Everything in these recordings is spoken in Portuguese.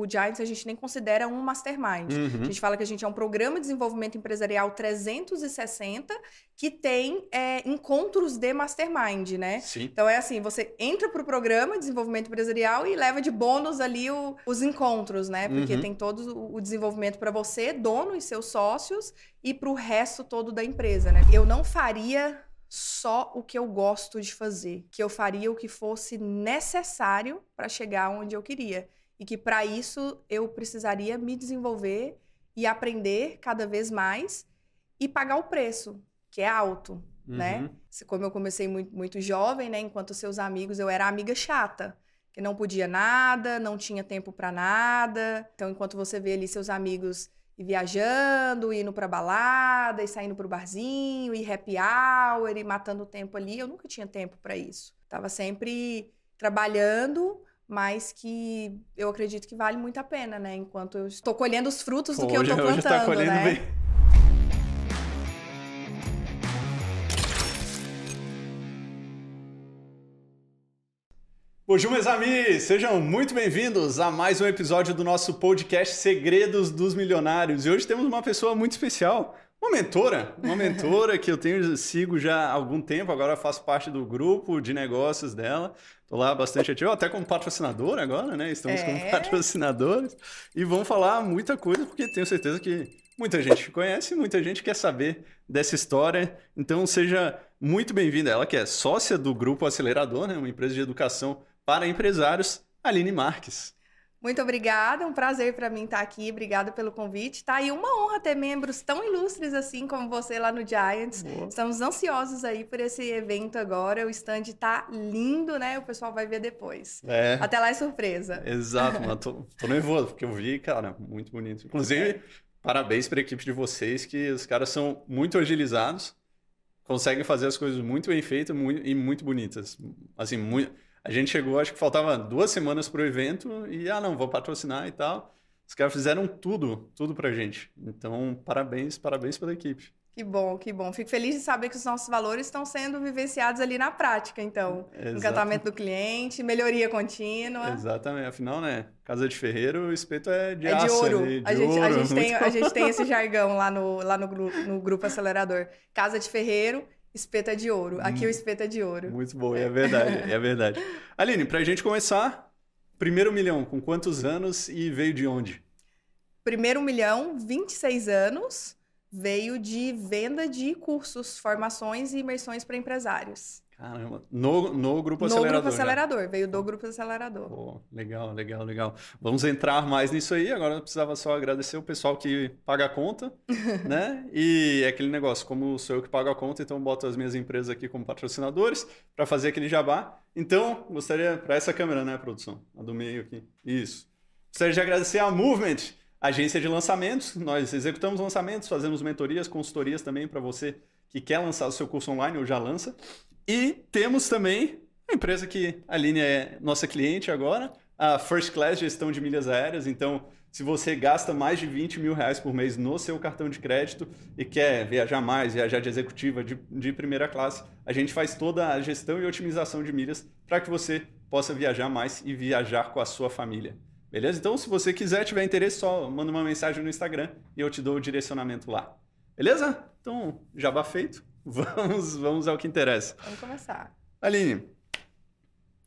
o Giants a gente nem considera um mastermind. Uhum. A gente fala que a gente é um programa de desenvolvimento empresarial 360 que tem é, encontros de mastermind, né? Sim. Então é assim, você entra pro programa de desenvolvimento empresarial e leva de bônus ali o- os encontros, né? Porque Uhum. tem todo o o desenvolvimento para você, dono e seus sócios, e para o resto todo da empresa, né? Eu não faria só o que eu gosto de fazer, que eu faria o que fosse necessário para chegar onde eu queria. E que para isso eu precisaria me desenvolver e aprender cada vez mais e pagar o preço, que é alto, né? Uhum. Se- Como eu comecei muito, muito jovem, né? Enquanto seus amigos, eu era amiga chata, que não podia nada, não tinha tempo para nada. Então, enquanto você vê ali seus amigos ir viajando, indo pra balada, e saindo pro barzinho, e happy hour, e matando o tempo ali, eu nunca tinha tempo para isso. Tava sempre trabalhando, mas que eu acredito que vale muito a pena, né? Enquanto eu estou colhendo os frutos do que eu hoje, tô hoje plantando, tá colhendo né? bem. Bonjour, meus amigos! Sejam muito bem-vindos a mais um episódio do nosso podcast Segredos dos Milionários. E hoje temos uma pessoa muito especial, uma mentora, uma mentora que eu tenho sigo já há algum tempo, agora faço parte do grupo de negócios dela. Estou lá bastante ativo, até como patrocinador agora, né? Estamos como É. patrocinadores. E vamos falar muita coisa, porque tenho certeza que muita gente conhece, muita gente quer saber dessa história. Então seja muito bem-vinda. Ela que é sócia do Grupo Acelerador, né? Uma empresa de educação para empresários, Aline Marques. Muito obrigada, um prazer para mim estar aqui. Obrigada pelo convite. Tá aí uma honra ter membros tão ilustres assim como você lá no Giants. Boa. Estamos ansiosos aí por esse evento agora. O stand tá lindo, né? O pessoal vai ver depois. É, Até lá é surpresa. exato, mas tô, tô nervoso, porque eu vi, cara, muito bonito. Inclusive, parabéns para a equipe de vocês, que os caras são muito agilizados, conseguem fazer as coisas muito bem feitas mui- e muito bonitas. Assim, muito... a gente chegou, acho que faltava duas semanas pro evento e, ah, não, vou patrocinar e tal. Os caras fizeram tudo, tudo pra gente. Então, parabéns, parabéns pela equipe. Que bom, que bom. Fico feliz de saber que os nossos valores estão sendo vivenciados ali na prática, então. Exato. Encantamento do cliente, melhoria contínua. Exatamente, afinal, né? Casa de ferreiro, o espeto é de É de aço ouro. ali, de a, gente, a, ouro, gente tem, a gente tem esse jargão lá no, lá no, no grupo acelerador. Casa de ferreiro, espeto é de ouro. Aqui Hum. o espeto é de ouro. Muito bom, é verdade, é verdade. Aline, pra gente começar, primeiro milhão, com quantos anos e veio de onde? Primeiro milhão, 26 anos, veio de venda de cursos, formações e imersões para empresários. Caramba, no, no grupo no acelerador. grupo já. acelerador, veio do grupo acelerador. Pô, legal, legal, legal. Vamos entrar mais nisso aí. Agora eu precisava só agradecer o pessoal que paga a conta, né? E é aquele negócio, como sou eu que pago a conta, então boto as minhas empresas aqui como patrocinadores para fazer aquele jabá. Então, gostaria, para essa câmera, né, produção? A do meio aqui. Isso. Gostaria de agradecer a Movement, agência de lançamentos. Nós executamos lançamentos, fazemos mentorias, consultorias também para você que quer lançar o seu curso online ou já lança. E temos também a empresa que a Aline é nossa cliente agora, a First Class Gestão de Milhas Aéreas. Então, se você gasta mais de 20 mil reais por mês no seu cartão de crédito e quer viajar mais, viajar de executiva, de, de primeira classe, a gente faz toda a gestão e otimização de milhas para que você possa viajar mais e viajar com a sua família. Beleza? Então, se você quiser, tiver interesse, só manda uma mensagem no Instagram e eu te dou o direcionamento lá. Beleza? Então, jabá feito. Vamos, vamos ao que interessa. Vamos começar. Aline,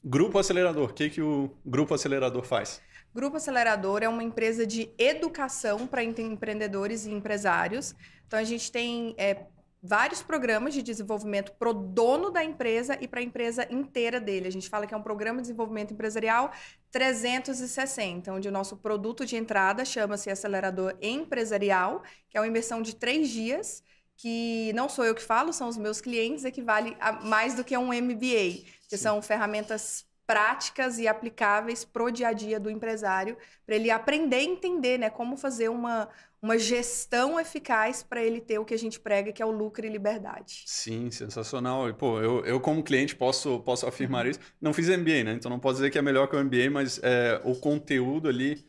Grupo Acelerador, o que, que o Grupo Acelerador faz? Grupo Acelerador é uma empresa de educação para empreendedores e empresários. Então, a gente tem é, vários programas de desenvolvimento para o dono da empresa e para a empresa inteira dele. A gente fala que é um programa de desenvolvimento empresarial 360, onde o nosso produto de entrada chama-se Acelerador Empresarial, que é uma imersão de três dias, que não sou eu que falo, são os meus clientes, equivale a mais do que um MBA, que Sim. são ferramentas práticas e aplicáveis pro dia a dia do empresário, para ele aprender e entender, né, como fazer uma, uma gestão eficaz para ele ter o que a gente prega, que é o lucro e liberdade. Sim, sensacional. E, pô, eu, eu como cliente posso, posso afirmar isso. Não fiz MBA, né? Então não posso dizer que é melhor que o MBA, mas é, o conteúdo ali,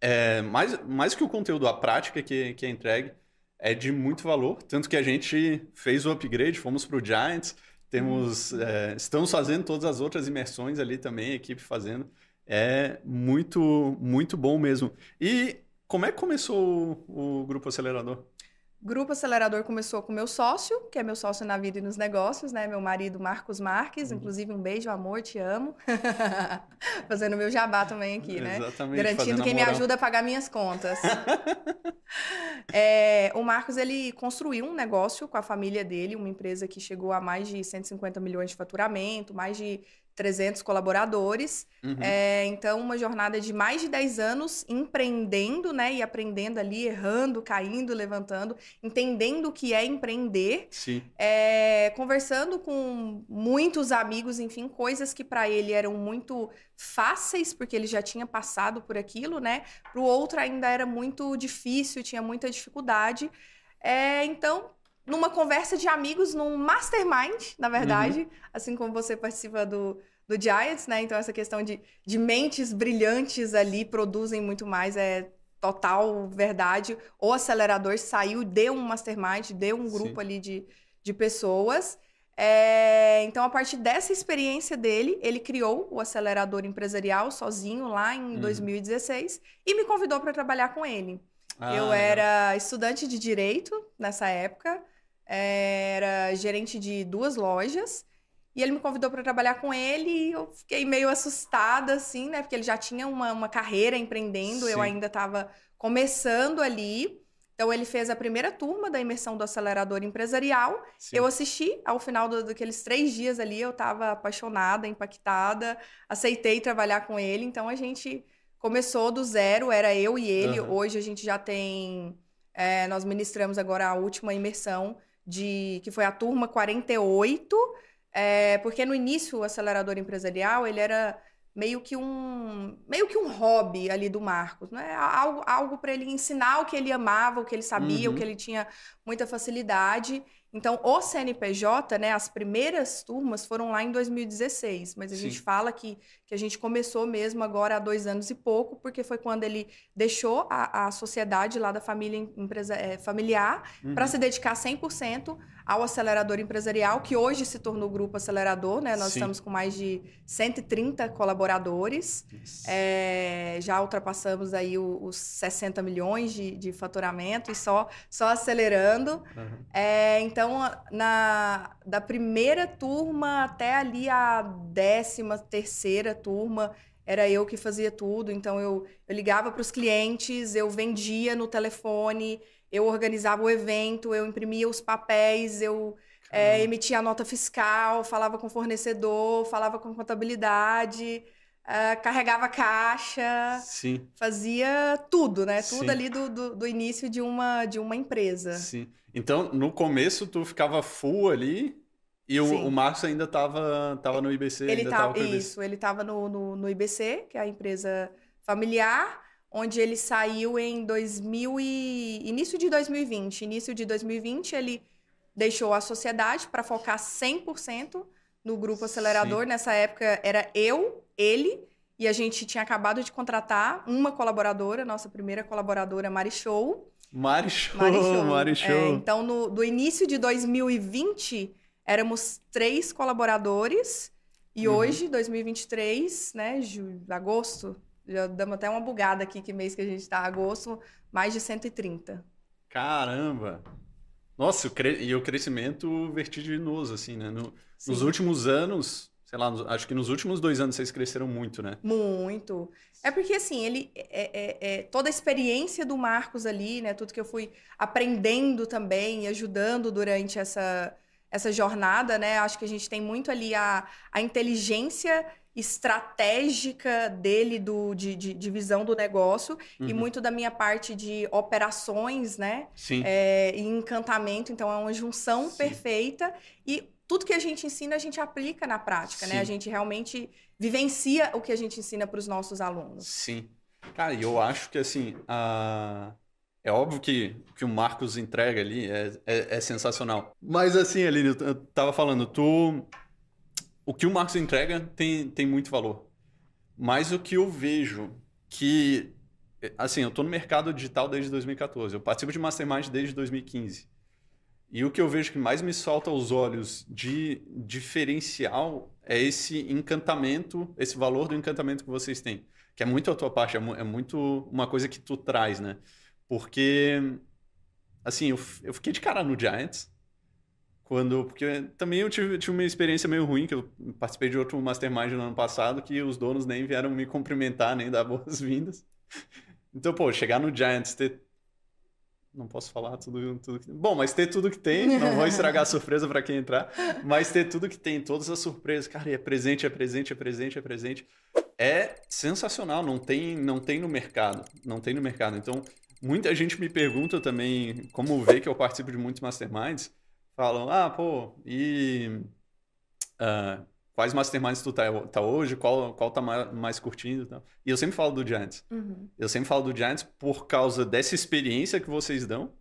é, mais, mais que o conteúdo, a prática que, que é entregue, é de muito valor. Tanto que a gente fez o upgrade, fomos para o Giants, temos, é, estamos fazendo todas as outras imersões ali também, a equipe fazendo. É muito, muito bom mesmo. E como é que começou o, o Grupo Acelerador? Grupo Acelerador começou com meu sócio, que é meu sócio na vida e nos negócios, né? Meu marido Marcos Marques, uhum. inclusive um beijo, amor, te amo. fazendo meu jabá também aqui, né? Exatamente. Garantindo quem me ajuda a pagar minhas contas. é, o Marcos, ele construiu um negócio com a família dele, uma empresa que chegou a mais de 150 milhões de faturamento, mais de 300 colaboradores. Uhum. É, então, uma jornada de mais de 10 anos empreendendo, né? E aprendendo ali, errando, caindo, levantando, entendendo o que é empreender. Sim. É, conversando com muitos amigos, enfim, coisas que para ele eram muito fáceis, porque ele já tinha passado por aquilo, né? Para o outro ainda era muito difícil, tinha muita dificuldade. É, então, numa conversa de amigos, num mastermind, na verdade, uhum. assim como você participa do, do Giants, né? Então, essa questão de, de mentes brilhantes ali produzem muito mais, é total verdade. O acelerador saiu, deu um mastermind, deu um grupo Sim. ali de, de pessoas. É, então, a partir dessa experiência dele, ele criou o acelerador empresarial sozinho lá em uhum. 2016 e me convidou para trabalhar com ele. Ah, eu era estudante de direito nessa época era gerente de duas lojas. E ele me convidou para trabalhar com ele e eu fiquei meio assustada, assim, né? Porque ele já tinha uma, uma carreira empreendendo, Sim. eu ainda estava começando ali. Então, ele fez a primeira turma da imersão do acelerador empresarial. Sim. Eu assisti, ao final do, daqueles três dias ali, eu estava apaixonada, impactada, aceitei trabalhar com ele. Então, a gente começou do zero, era eu e ele. Uhum. Hoje, a gente já tem. É, nós ministramos agora a última imersão de que foi a turma 48, é, porque no início o acelerador empresarial ele era meio que um meio que um hobby ali do Marcos, né? Algo, algo para ele ensinar o que ele amava, o que ele sabia, uhum. o que ele tinha muita facilidade. Então, o CNPJ, né, as primeiras turmas foram lá em 2016, mas a Sim. gente fala que, que a gente começou mesmo agora há dois anos e pouco, porque foi quando ele deixou a, a sociedade lá da família empresa, é, familiar uhum. para se dedicar 100% ao acelerador empresarial, que hoje se tornou o Grupo Acelerador, né? Nós Sim. estamos com mais de 130 colaboradores, é, já ultrapassamos aí os 60 milhões de, de faturamento e só, só acelerando. Uhum. É, então, na, da primeira turma até ali a décima terceira turma, era eu que fazia tudo. Então, eu, eu ligava para os clientes, eu vendia no telefone, eu organizava o evento, eu imprimia os papéis, eu é, emitia a nota fiscal, falava com o fornecedor, falava com contabilidade, uh, carregava caixa, Sim. fazia tudo, né? Tudo Sim. ali do, do, do, início de uma, de uma empresa. Sim. Então, no começo, tu ficava full ali e o, o Marcos ainda estava tava no IBC? Ele estava, isso, ele estava no, no, no IBC, que é a empresa familiar, onde ele saiu em 2000 e... início de 2020. Início de 2020, ele deixou a sociedade para focar 100% no grupo acelerador. Sim. Nessa época era eu, ele, e a gente tinha acabado de contratar uma colaboradora, nossa primeira colaboradora, Mari Show. Mari Show, Mari Show. Mari Show. É, então, no, do início de 2020, éramos três colaboradores. E uhum. hoje, 2023, né, julho, agosto, já damos até uma bugada aqui, que mês que a gente está, agosto, mais de 130. Caramba! Nossa, e o crescimento vertiginoso, assim, né? No, nos últimos anos, sei lá, acho que nos últimos dois anos vocês cresceram muito, né? Muito. É porque, assim, ele é, é, é, toda a experiência do Marcos ali, né? Tudo que eu fui aprendendo também e ajudando durante essa, essa jornada, né? Acho que a gente tem muito ali a, a inteligência estratégica dele do, de, de, de visão do negócio uhum. e muito da minha parte de operações, né? Sim. É, e encantamento. Então, é uma junção Sim. perfeita e tudo que a gente ensina, a gente aplica na prática, Sim. né? A gente realmente vivencia o que a gente ensina para os nossos alunos. Sim. Cara, e eu acho que, assim, a... É óbvio que que o Marcos entrega ali é, é, é sensacional. Mas assim, Aline, eu tava falando, tu o que o Marcos entrega tem, tem muito valor. Mas o que eu vejo que. Assim, eu estou no mercado digital desde 2014. Eu participo de Mastermind desde 2015. E o que eu vejo que mais me salta aos olhos de diferencial é esse encantamento, esse valor do encantamento que vocês têm. Que é muito a tua parte, é, é muito uma coisa que tu traz, né? Porque, assim, eu, eu fiquei de cara no Giants, quando porque também eu tive, tive, uma experiência meio ruim que eu participei de outro mastermind no ano passado que os donos nem vieram me cumprimentar nem dar boas-vindas então pô chegar no Giants ter não posso falar tudo, tudo que... Bom, mas ter tudo que tem, não vou estragar a surpresa para quem entrar, mas ter tudo que tem, todas as surpresas, cara, é presente, é presente, é presente, é presente. É sensacional, não tem, não tem no mercado, não tem no mercado. Então, muita gente me pergunta também, como vê que eu participo de muitos masterminds, falam, ah, pô, e uh, quais masterminds tu tá, tá, hoje, qual, qual tá mais, mais curtindo e tal. E eu sempre falo do Giants. Uhum. Eu sempre falo do Giants por causa dessa experiência que vocês dão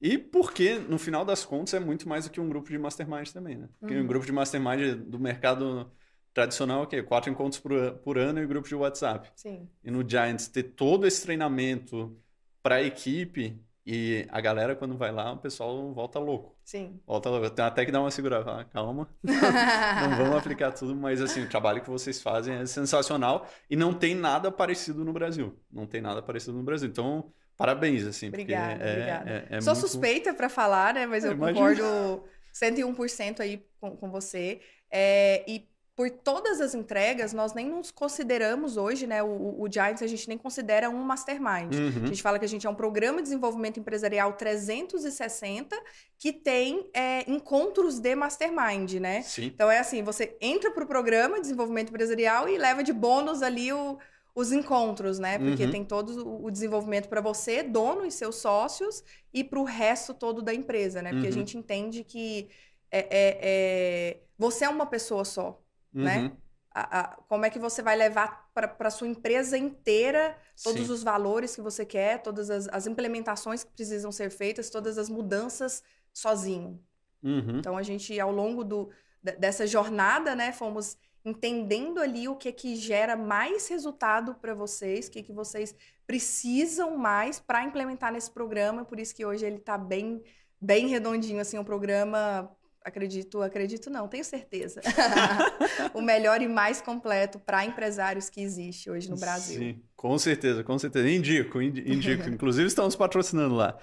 e porque, no final das contas, é muito mais do que um grupo de mastermind também, né? Porque uhum. um grupo de mastermind do mercado tradicional é o quê? Quatro encontros por, por ano e grupo de WhatsApp. Sim. E no Giants, ter todo esse treinamento para a equipe e a galera, quando vai lá, o pessoal volta louco. Sim. Volta louco. Tem até que dar uma segurada. Fala, calma. não vamos aplicar tudo, mas assim, o trabalho que vocês fazem é sensacional e não tem nada parecido no Brasil. Não tem nada parecido no Brasil. Então, parabéns, assim. Obrigada, é, obrigada. É, é Sou muito... suspeita para falar, né? Mas eu, eu concordo 101% aí com, com você. É, e por todas as entregas, nós nem nos consideramos hoje, né? O, o Giants a gente nem considera um mastermind. Uhum. A gente fala que a gente é um programa de desenvolvimento empresarial 360 que tem é, encontros de mastermind, né? Sim. Então é assim, você entra para o programa de desenvolvimento empresarial e leva de bônus ali o, os encontros, né? Porque uhum. tem todo o desenvolvimento para você, dono e seus sócios, e para o resto todo da empresa, né? Porque uhum. a gente entende que é, é, é, você é uma pessoa só? Uhum. né? A, a, como é que você vai levar para a sua empresa inteira todos Sim. os valores que você quer, todas as, as, implementações que precisam ser feitas, todas as mudanças sozinho. Uhum. Então a gente, ao longo do, dessa jornada, né, fomos entendendo ali o que que gera mais resultado para vocês, o que, que vocês precisam mais para implementar nesse programa. Por isso que hoje ele está bem, bem redondinho, assim, um programa acredito, acredito não, tenho certeza. o melhor e mais completo para empresários que existe hoje no Brasil. Sim, com certeza, com certeza. Indico, indico. Inclusive estamos patrocinando lá.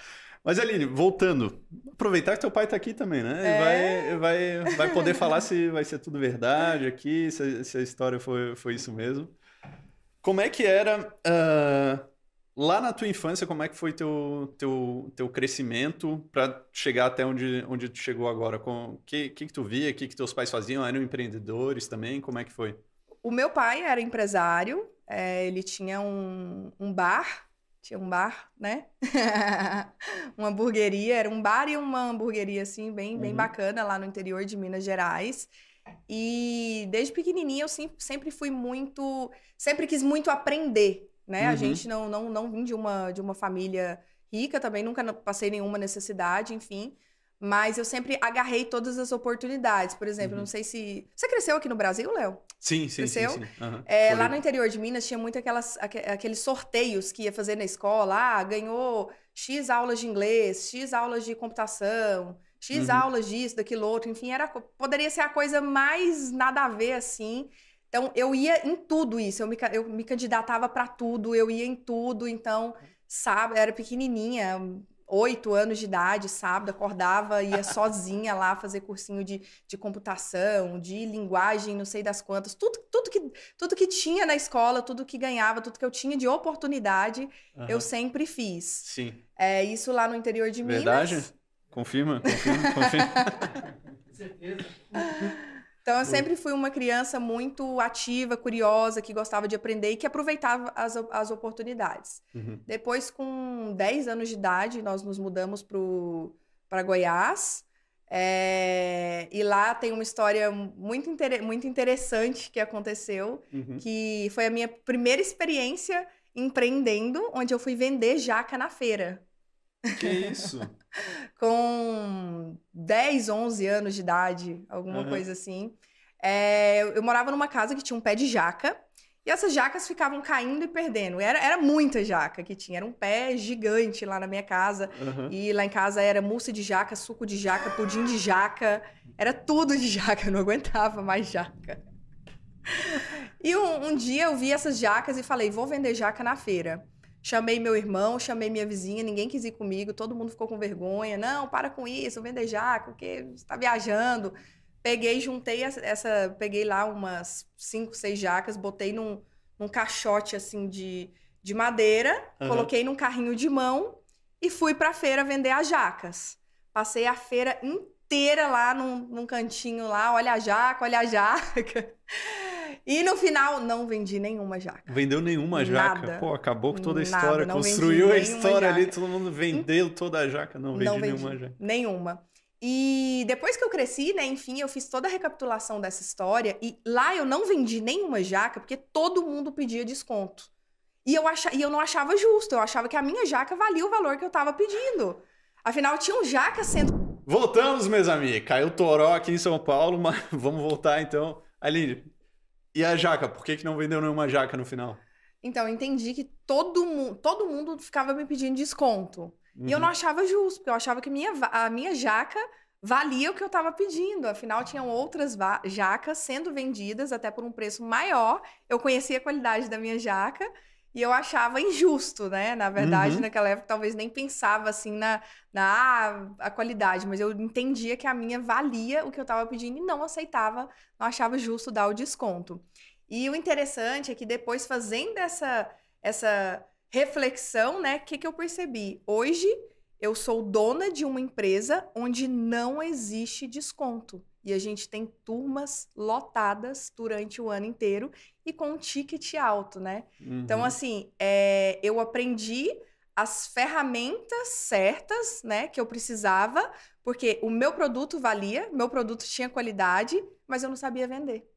Mas Aline, voltando, aproveitar que teu pai está aqui também, né? É... Vai, vai, vai poder falar se vai ser tudo verdade aqui, se, se a história foi, foi isso mesmo. Como é que era uh Lá na tua infância, como é que foi teu, teu, teu crescimento para chegar até onde, onde tu chegou agora? O que, que, que tu via? O que, que teus pais faziam? Eram empreendedores também? Como é que foi? O meu pai era empresário, é, ele tinha um, um bar, tinha um bar, né? uma hamburgueria, era um bar e uma hamburgueria, assim, bem, bem uhum. bacana lá no interior de Minas Gerais. E desde pequenininha eu sempre fui muito, sempre quis muito aprender, né? Uhum. A gente não, não, não vim de uma, de uma família rica também, nunca passei nenhuma necessidade, enfim. Mas eu sempre agarrei todas as oportunidades. Por exemplo, uhum. não sei se. Você cresceu aqui no Brasil, Léo? Sim, sim. Cresceu? Sim, sim. Uhum. É, lá no interior de Minas tinha muito aquelas, aqueles sorteios que ia fazer na escola. Ah, ganhou X aulas de inglês, X aulas de computação, X uhum. aulas disso, daquilo outro. Enfim, era, poderia ser a coisa mais nada a ver assim. Então, eu ia em tudo isso, eu me, eu me candidatava para tudo, eu ia em tudo. Então, sabe, eu era pequenininha, oito anos de idade, sábado, acordava, ia sozinha lá fazer cursinho de, de computação, de linguagem, não sei das quantas. Tudo, tudo, que, tudo que tinha na escola, tudo que ganhava, tudo que eu tinha de oportunidade, uhum. eu sempre fiz. Sim. É, isso lá no interior de Verdade? Minas. Verdade? Confirma, confirma, confirma. certeza. Então, eu sempre fui uma criança muito ativa, curiosa, que gostava de aprender e que aproveitava as, as oportunidades. Uhum. Depois, com 10 anos de idade, nós nos mudamos para Goiás. É, e lá tem uma história muito, inter, muito interessante que aconteceu, uhum. que foi a minha primeira experiência empreendendo, onde eu fui vender jaca na feira. Que isso? com 10, 11 anos de idade, alguma uhum. coisa assim. É, eu morava numa casa que tinha um pé de jaca. E essas jacas ficavam caindo e perdendo. Era, era muita jaca que tinha. Era um pé gigante lá na minha casa. Uhum. E lá em casa era mousse de jaca, suco de jaca, pudim de jaca. Era tudo de jaca. Eu não aguentava mais jaca. e um, um dia eu vi essas jacas e falei, vou vender jaca na feira. Chamei meu irmão, chamei minha vizinha, ninguém quis ir comigo, todo mundo ficou com vergonha. Não, para com isso, vender jaca, porque você está viajando. Peguei, juntei essa, peguei lá umas cinco, seis jacas, botei num, num caixote assim de, de madeira, uhum. coloquei num carrinho de mão e fui para a feira vender as jacas. Passei a feira inteira lá num, num cantinho lá, olha a jaca, olha a jaca. E no final, não vendi nenhuma jaca. Vendeu nenhuma jaca? Nada. Pô, acabou com toda a história. Nada, Construiu a história jaca. ali, todo mundo vendeu toda a jaca. Não vendi, não vendi nenhuma jaca. Nenhuma. E depois que eu cresci, né, enfim, eu fiz toda a recapitulação dessa história. E lá eu não vendi nenhuma jaca, porque todo mundo pedia desconto. E eu, ach... e eu não achava justo. Eu achava que a minha jaca valia o valor que eu estava pedindo. Afinal, tinham jacas sendo. Voltamos, meus amigos. Caiu o toró aqui em São Paulo, mas vamos voltar então. Aline, e a jaca? Por que, que não vendeu nenhuma jaca no final? Então, eu entendi que todo, mu todo mundo ficava me pedindo desconto. Uhum. E eu não uhum. achava justo, porque eu achava que minha, a minha jaca valia o que eu estava pedindo. Afinal, tinham outras jacas sendo vendidas até por um preço maior. Eu conhecia a qualidade da minha jaca e eu achava injusto, né? Na verdade, uhum. naquela época, talvez nem pensava assim na, na ah, a qualidade, mas eu entendia que a minha valia o que eu estava pedindo e não aceitava, não achava justo dar o desconto. E o interessante é que depois, fazendo essa, essa reflexão, né, o que, que eu percebi? Hoje, eu sou dona de uma empresa onde não existe desconto. E a gente tem turmas lotadas durante o ano inteiro e com um ticket alto, né? Então, uhum. Então, assim, é, eu aprendi as ferramentas certas, né, que eu precisava, porque o meu produto valia, meu produto tinha qualidade, mas eu não sabia vender.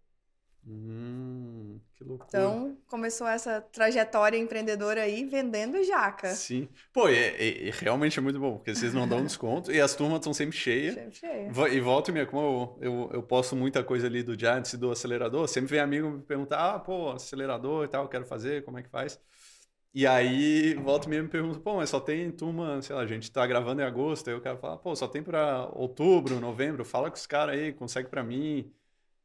Hum, que loucura. Então, começou essa trajetória empreendedora aí vendendo jaca. Sim. Pô, é, é, é realmente é muito bom, porque vocês não dão desconto e as turmas estão sempre cheias. Sempre cheias. E volta e meia, como eu, eu, eu, posto muita coisa ali do Giants e do acelerador, sempre vem amigo me perguntar, ah, pô, acelerador e tal, quero fazer, como é que faz? E aí, volta e meia me pergunta, pô, mas só tem turma, sei lá, a gente tá gravando em agosto, aí eu quero falar, pô, só tem para outubro, novembro, fala com os caras aí, consegue para mim.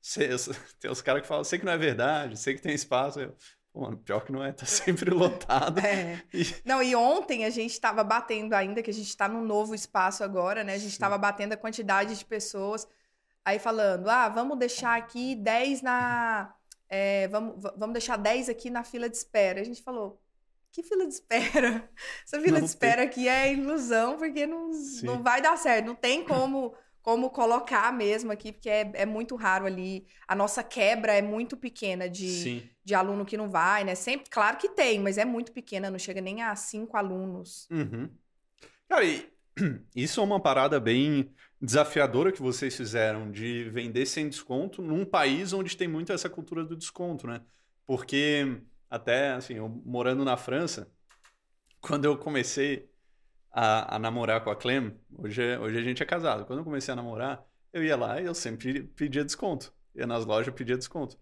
Tem os caras que falam, sei que não é verdade, sei que tem espaço. Eu, mano, pior que não é, tá sempre lotado. É. E... Não, e ontem a gente estava batendo ainda, que a gente está num novo espaço agora, né? A gente estava batendo a quantidade de pessoas, aí falando, ah, vamos deixar aqui 10 na. É, vamos, vamos deixar 10 aqui na fila de espera. A gente falou, que fila de espera? Essa fila não de espera tem... aqui é ilusão, porque não, não vai dar certo. Não tem como como colocar mesmo aqui, porque é, é muito raro ali. A nossa quebra é muito pequena de, de aluno que não vai, né? Sempre, claro que tem, mas é muito pequena, não chega nem a cinco alunos. Uhum. Cara, e isso é uma parada bem desafiadora que vocês fizeram de vender sem desconto num país onde tem muito essa cultura do desconto, né? Porque até, assim, eu morando na França, quando eu comecei a, a, namorar com a Clem, hoje, hoje a gente é casado. Quando eu comecei a namorar, eu ia lá e eu sempre pedia desconto. Ia nas lojas pedia desconto.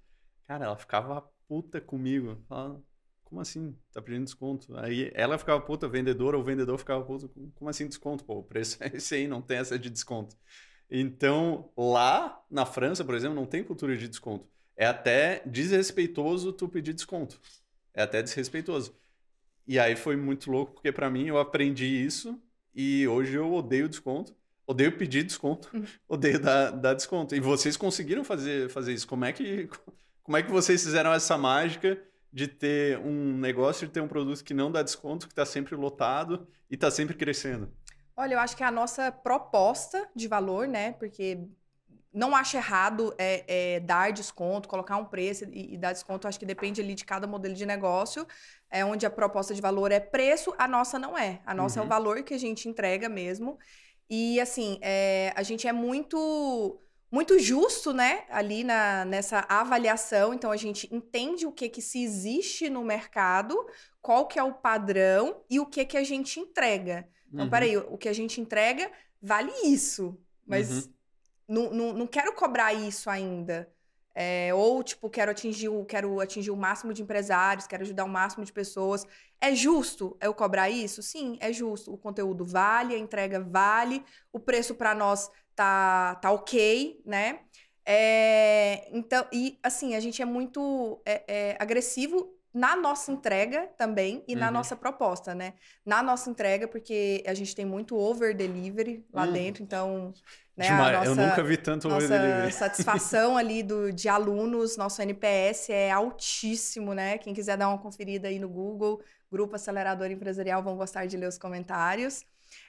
Cara, ela ficava puta comigo. Falava, como assim? Tá pedindo desconto? Aí ela ficava puta, vendedora, ou vendedor ficava puta. Como assim desconto? Pô, o preço é esse aí, não tem essa de desconto. Então, lá na França, por exemplo, não tem cultura de desconto. É até desrespeitoso tu pedir desconto. É até desrespeitoso. E aí foi muito louco, porque para mim eu aprendi isso e hoje eu odeio desconto. Odeio pedir desconto, uhum. odeio dar, dar desconto. E vocês conseguiram fazer, fazer isso. Como é, que, como é que vocês fizeram essa mágica de ter um negócio, de ter um produto que não dá desconto, que está sempre lotado e está sempre crescendo? Olha, eu acho que é a nossa proposta de valor, né? Porque não acho errado é, é, dar desconto, colocar um preço e, e, dar desconto. Acho que depende ali de cada modelo de negócio. É onde a proposta de valor é preço, a nossa não é. A nossa uhum. é o uhum. valor que a gente entrega mesmo. E assim, é, a gente é muito muito justo, né, ali na, nessa avaliação. Então a gente entende o que que se existe no mercado, qual que é o padrão e o que que a gente entrega. Então, uhum. peraí, o que a gente entrega vale isso, mas uhum não, não, não quero cobrar isso ainda. É, ou, tipo, quero atingir, o, quero atingir o máximo de empresários, quero ajudar o máximo de pessoas. É justo eu cobrar isso? Sim, é justo. O conteúdo vale, a entrega vale, o preço para nós tá, tá ok, né? É, então, e assim, a gente é muito é, é, agressivo na nossa entrega também e uhum. na nossa proposta, né? Na nossa entrega, porque a gente tem muito over delivery lá uhum. dentro, então. Né, nossa, eu nunca vi tanto over delivery. satisfação ali do, de alunos, nosso NPS é altíssimo, né? Quem quiser dar uma conferida aí no Google, Grupo Acelerador Empresarial, vão gostar de ler os comentários.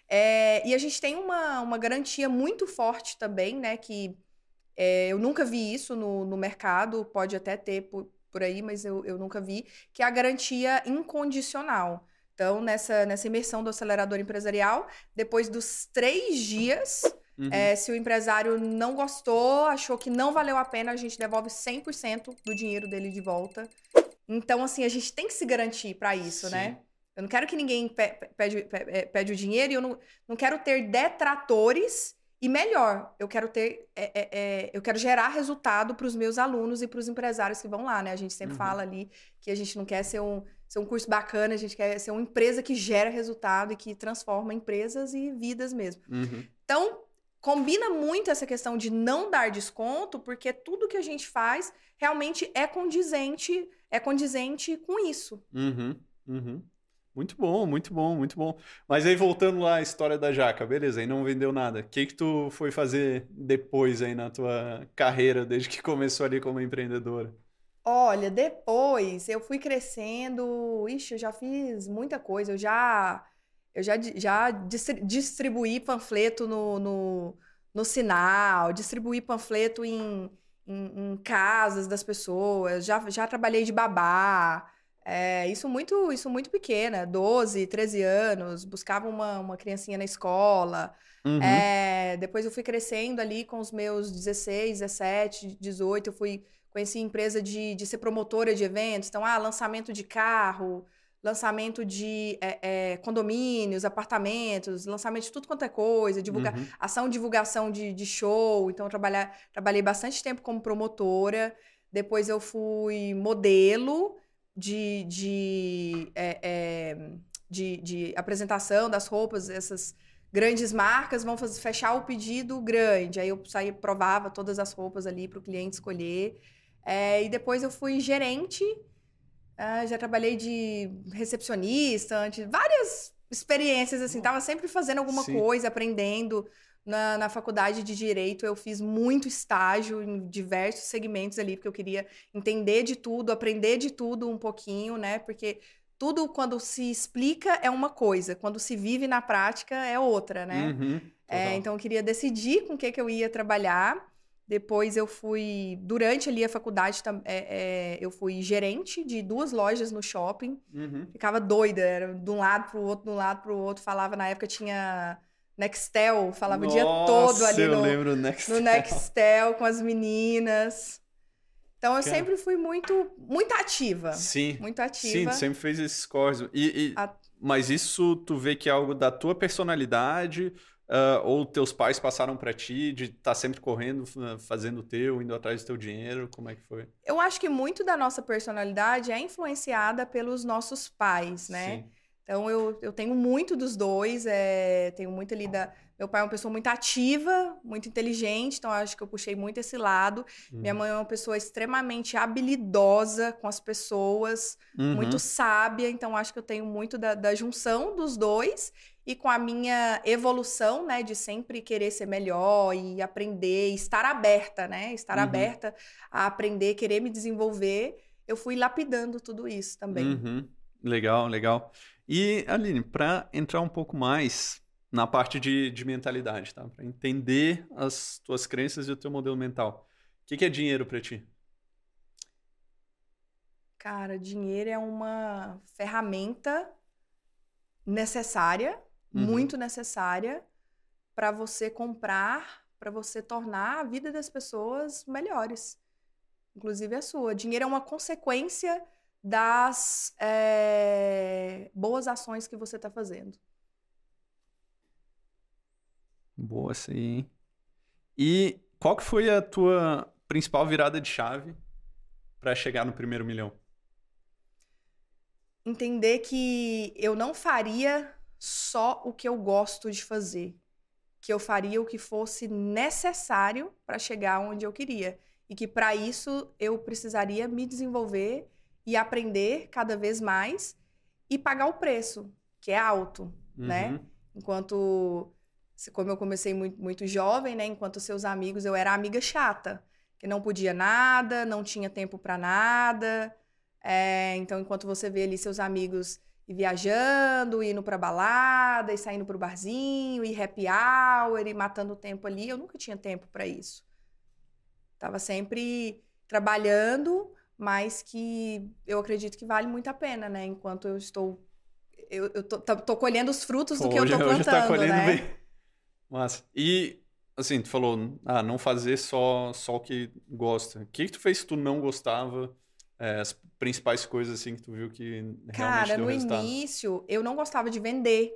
É, e a gente tem uma, uma garantia muito forte também, né? Que é, eu nunca vi isso no, no mercado, pode até ter por, por aí, mas eu, eu nunca vi, que é a garantia incondicional. Então, nessa, nessa imersão do acelerador empresarial, depois dos três dias, uhum. é, se o empresário não gostou, achou que não valeu a pena, a gente devolve 100% do dinheiro dele de volta. Então, assim, a gente tem que se garantir para isso, né? Sim. né? Eu não quero que ninguém pe pede, pe é, pede o dinheiro e eu não, não quero ter detratores e melhor, eu quero ter, é, é, eu quero gerar resultado para os meus alunos e para os empresários que vão lá, né? A gente sempre uhum. fala ali que a gente não quer ser um, ser um curso bacana, a gente quer ser uma empresa que gera resultado e que transforma empresas e vidas mesmo. Uhum. Então, combina muito essa questão de não dar desconto, porque tudo que a gente faz realmente é condizente, é condizente com isso. Uhum. Uhum. Muito bom, muito bom, muito bom. Mas aí voltando lá à história da jaca, beleza, aí não vendeu nada. O que que tu foi fazer depois aí na tua carreira, desde que começou ali como empreendedora? Olha, depois eu fui crescendo, ixi, eu já fiz muita coisa, eu já eu já, já distribuí panfleto no, no, no sinal, distribuí panfleto em, em, em casas das pessoas, já, já trabalhei de babá, é, isso muito isso muito pequena, 12, 13 anos, buscava uma, uma criancinha na escola. Uhum. É, depois eu fui crescendo ali com os meus 16, 17, 18, eu fui conheci empresa de, de ser promotora de eventos, então, ah, lançamento de carro, lançamento de é, é, condomínios, apartamentos, lançamento de tudo quanto é coisa, divulgar, uhum. ação divulgação de, de show. Então, trabalhar, trabalhei bastante tempo como promotora. Depois eu fui modelo de, de, é, é, de, de, apresentação das roupas, essas grandes marcas vão fazer, fechar o pedido grande. Aí eu saí, provava todas as roupas ali para o cliente escolher. É, e depois eu fui gerente, uh, já trabalhei de recepcionista, de várias experiências, assim, tava sempre fazendo alguma Sim. coisa, aprendendo. Na, na faculdade de Direito, eu fiz muito estágio em diversos segmentos ali, porque eu queria entender de tudo, aprender de tudo um pouquinho, né? Porque tudo, quando se explica, é uma coisa, quando se vive na prática, é outra, né? Uhum, é, então, eu queria decidir com o que, que eu ia trabalhar. Depois eu fui, durante ali a faculdade, é, é, eu fui gerente de duas lojas no shopping. Uhum. Ficava doida, era de um lado para o outro, de um lado para o outro. Falava na época tinha Nextel, falava Nossa, o dia todo ali no, lembro Nextel. no Nextel com as meninas. Então eu Cara. sempre fui muito, muito ativa. Sim. Muito ativa. Sim, sempre fez esses corres. E, e... A... Mas isso tu vê que é algo da tua personalidade uh, ou teus pais passaram para ti de estar tá sempre correndo, fazendo o teu, indo atrás do teu dinheiro? Como é que foi? Eu acho que muito da nossa personalidade é influenciada pelos nossos pais, né? Sim. Então eu, eu tenho muito dos dois, é, tenho muito ali da. Meu pai é uma pessoa muito ativa, muito inteligente, então acho que eu puxei muito esse lado. Uhum. Minha mãe é uma pessoa extremamente habilidosa com as pessoas, uhum. muito sábia, então acho que eu tenho muito da, da junção dos dois e com a minha evolução, né, de sempre querer ser melhor e aprender, estar aberta, né, estar uhum. aberta a aprender, querer me desenvolver, eu fui lapidando tudo isso também. Uhum. Legal, legal. E, Aline, para entrar um pouco mais na parte de, de mentalidade, tá? Para entender as tuas crenças e o teu modelo mental. O que, que é dinheiro para ti? Cara, dinheiro é uma ferramenta necessária, uhum. muito necessária, para você comprar, para você tornar a vida das pessoas melhores, inclusive a sua. Dinheiro é uma consequência das é, boas ações que você está fazendo. Boa, sim. E qual que foi a tua principal virada de chave para chegar no primeiro milhão? Entender que eu não faria só o que eu gosto de fazer. que eu faria o que fosse necessário para chegar onde eu queria. E que para isso eu precisaria me desenvolver e aprender cada vez mais e pagar o preço, que é alto, né? uhum. né? Enquanto, como eu comecei muito, muito jovem, né? Enquanto seus amigos, eu era amiga chata, que não podia nada, não tinha tempo para nada. É, então, enquanto você vê ali seus amigos e viajando, indo pra balada, e saindo pro barzinho, e happy hour, e matando tempo ali, eu nunca tinha tempo para isso. Tava sempre trabalhando, mas que eu acredito que vale muito a pena, né? Enquanto eu estou eu, eu tô, tô, colhendo os frutos do que eu tô plantando, hoje tá colhendo né? bem. Massa. E, assim, tu falou, ah, não fazer só, só o que gosta. O que, que tu fez que tu não gostava? É, as principais coisas, assim, que tu viu que realmente Cara, deu no resultado? início, eu não gostava de vender.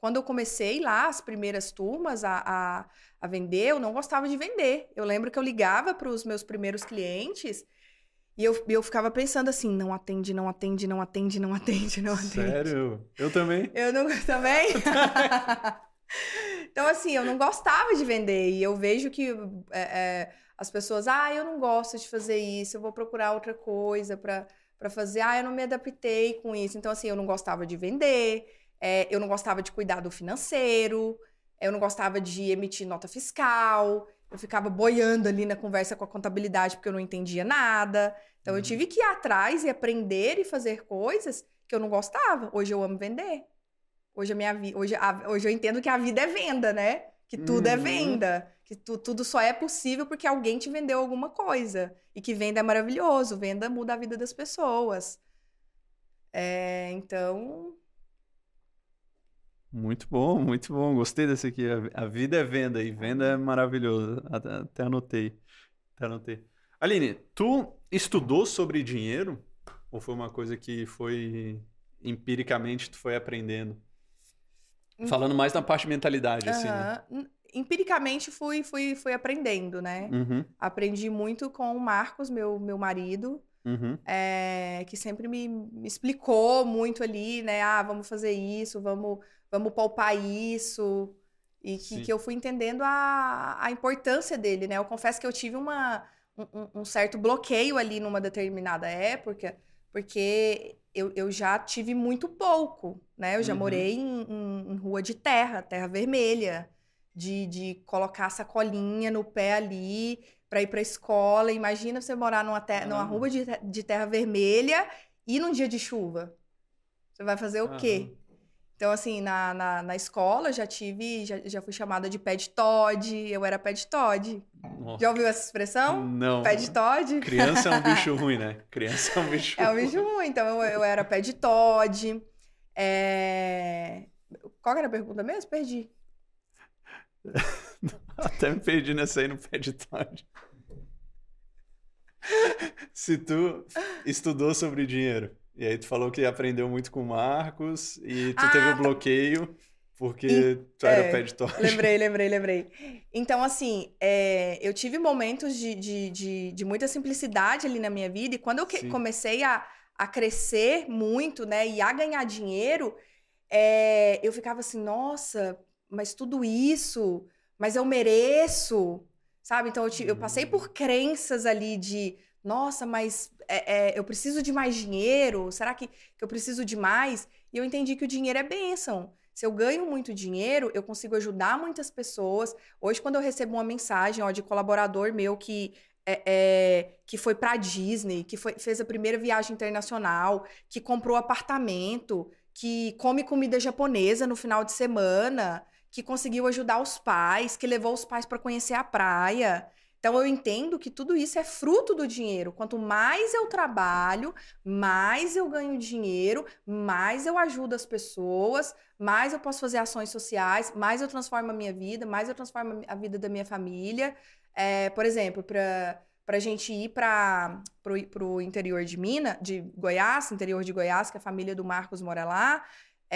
Quando eu comecei lá, as primeiras turmas a, a, a vender, eu não gostava de vender. Eu lembro que eu ligava para os meus primeiros clientes e eu, eu ficava pensando assim, não atende, não atende, não atende, não atende, não atende. Sério? Eu também. Eu não também? então, assim, eu não gostava de vender. E eu vejo que é, é, as pessoas, ah, eu não gosto de fazer isso, eu vou procurar outra coisa para fazer. Ah, eu não me adaptei com isso. Então, assim, eu não gostava de vender, é, eu não gostava de cuidar do financeiro, eu não gostava de emitir nota fiscal. Eu ficava boiando ali na conversa com a contabilidade porque eu não entendia nada. Então uhum. eu tive que ir atrás e aprender e fazer coisas que eu não gostava. Hoje eu amo vender. Hoje a minha vida, hoje, a, hoje eu entendo que a vida é venda, né? Que tudo é uhum. é venda, que tu, tudo só é possível porque alguém te vendeu alguma coisa e que venda é maravilhoso, venda muda a vida das pessoas. É, então, muito bom, muito bom. Gostei desse aqui. A, vida é venda e venda é maravilhoso. Até, até anotei. Até anotei. Aline, tu estudou sobre dinheiro? Ou foi uma coisa que foi empiricamente tu foi aprendendo? Falando mais na parte de mentalidade, assim. Né? Empiricamente fui, fui, fui aprendendo, né? Uhum. Aprendi muito com o Marcos, meu, meu marido. Uhum. É, que sempre me, me, explicou muito ali, né? Ah, vamos fazer isso, vamos, vamos poupar isso. E que, que eu fui entendendo a, a importância dele, né? Eu confesso que eu tive uma, um, um certo bloqueio ali numa determinada época, porque eu, eu já tive muito pouco, né? Eu já uhum. morei em, em, em, rua de terra, terra vermelha, de, de colocar sacolinha no pé ali para ir para a escola. Imagina você morar numa, ter, numa rua de, de terra vermelha e num dia de chuva. Você vai fazer o quê? Então, assim, na, na, na, escola já tive, já, já fui chamada de pé de Todd, eu era pé de Todd. Nossa. Já ouviu essa expressão? Não. Pé de Todd? Criança é um bicho ruim, né? Criança é um bicho ruim. É um bicho ruim, então eu, eu era pé de Todd. É... Qual era a pergunta mesmo? Perdi. Até me perdi nessa aí no pé de Todd. Se tu estudou sobre dinheiro e aí tu falou que aprendeu muito com o Marcos e tu ah, teve o um bloqueio porque e, tu era é, pé de tocha. Lembrei, lembrei, lembrei. Então, assim, é, eu tive momentos de, de, de, de, muita simplicidade ali na minha vida e quando eu que, comecei a, a crescer muito, né, e a ganhar dinheiro, é, eu ficava assim, nossa, mas tudo isso, mas eu mereço, sabe? Então, eu, eu passei por hum. crenças ali de, nossa, mas é, é, eu preciso de mais dinheiro? Será que, que eu preciso de mais? E eu entendi que o dinheiro é bênção. Se eu ganho muito dinheiro, eu consigo ajudar muitas pessoas. Hoje, quando eu recebo uma mensagem ó, de colaborador meu que é, é, que foi para Disney, que foi, fez a primeira viagem internacional, que comprou apartamento, que come comida japonesa no final de semana, que conseguiu ajudar os pais, que levou os pais para conhecer a praia. Então eu entendo que tudo isso é fruto do dinheiro. Quanto mais eu trabalho, mais eu ganho dinheiro, mais eu ajudo as pessoas, mais eu posso fazer ações sociais, mais eu transformo a minha vida, mais eu transformo a vida da minha família. É, por exemplo, para para a gente ir para o interior de Minas, de Goiás, interior de Goiás, que a família do Marcos mora lá,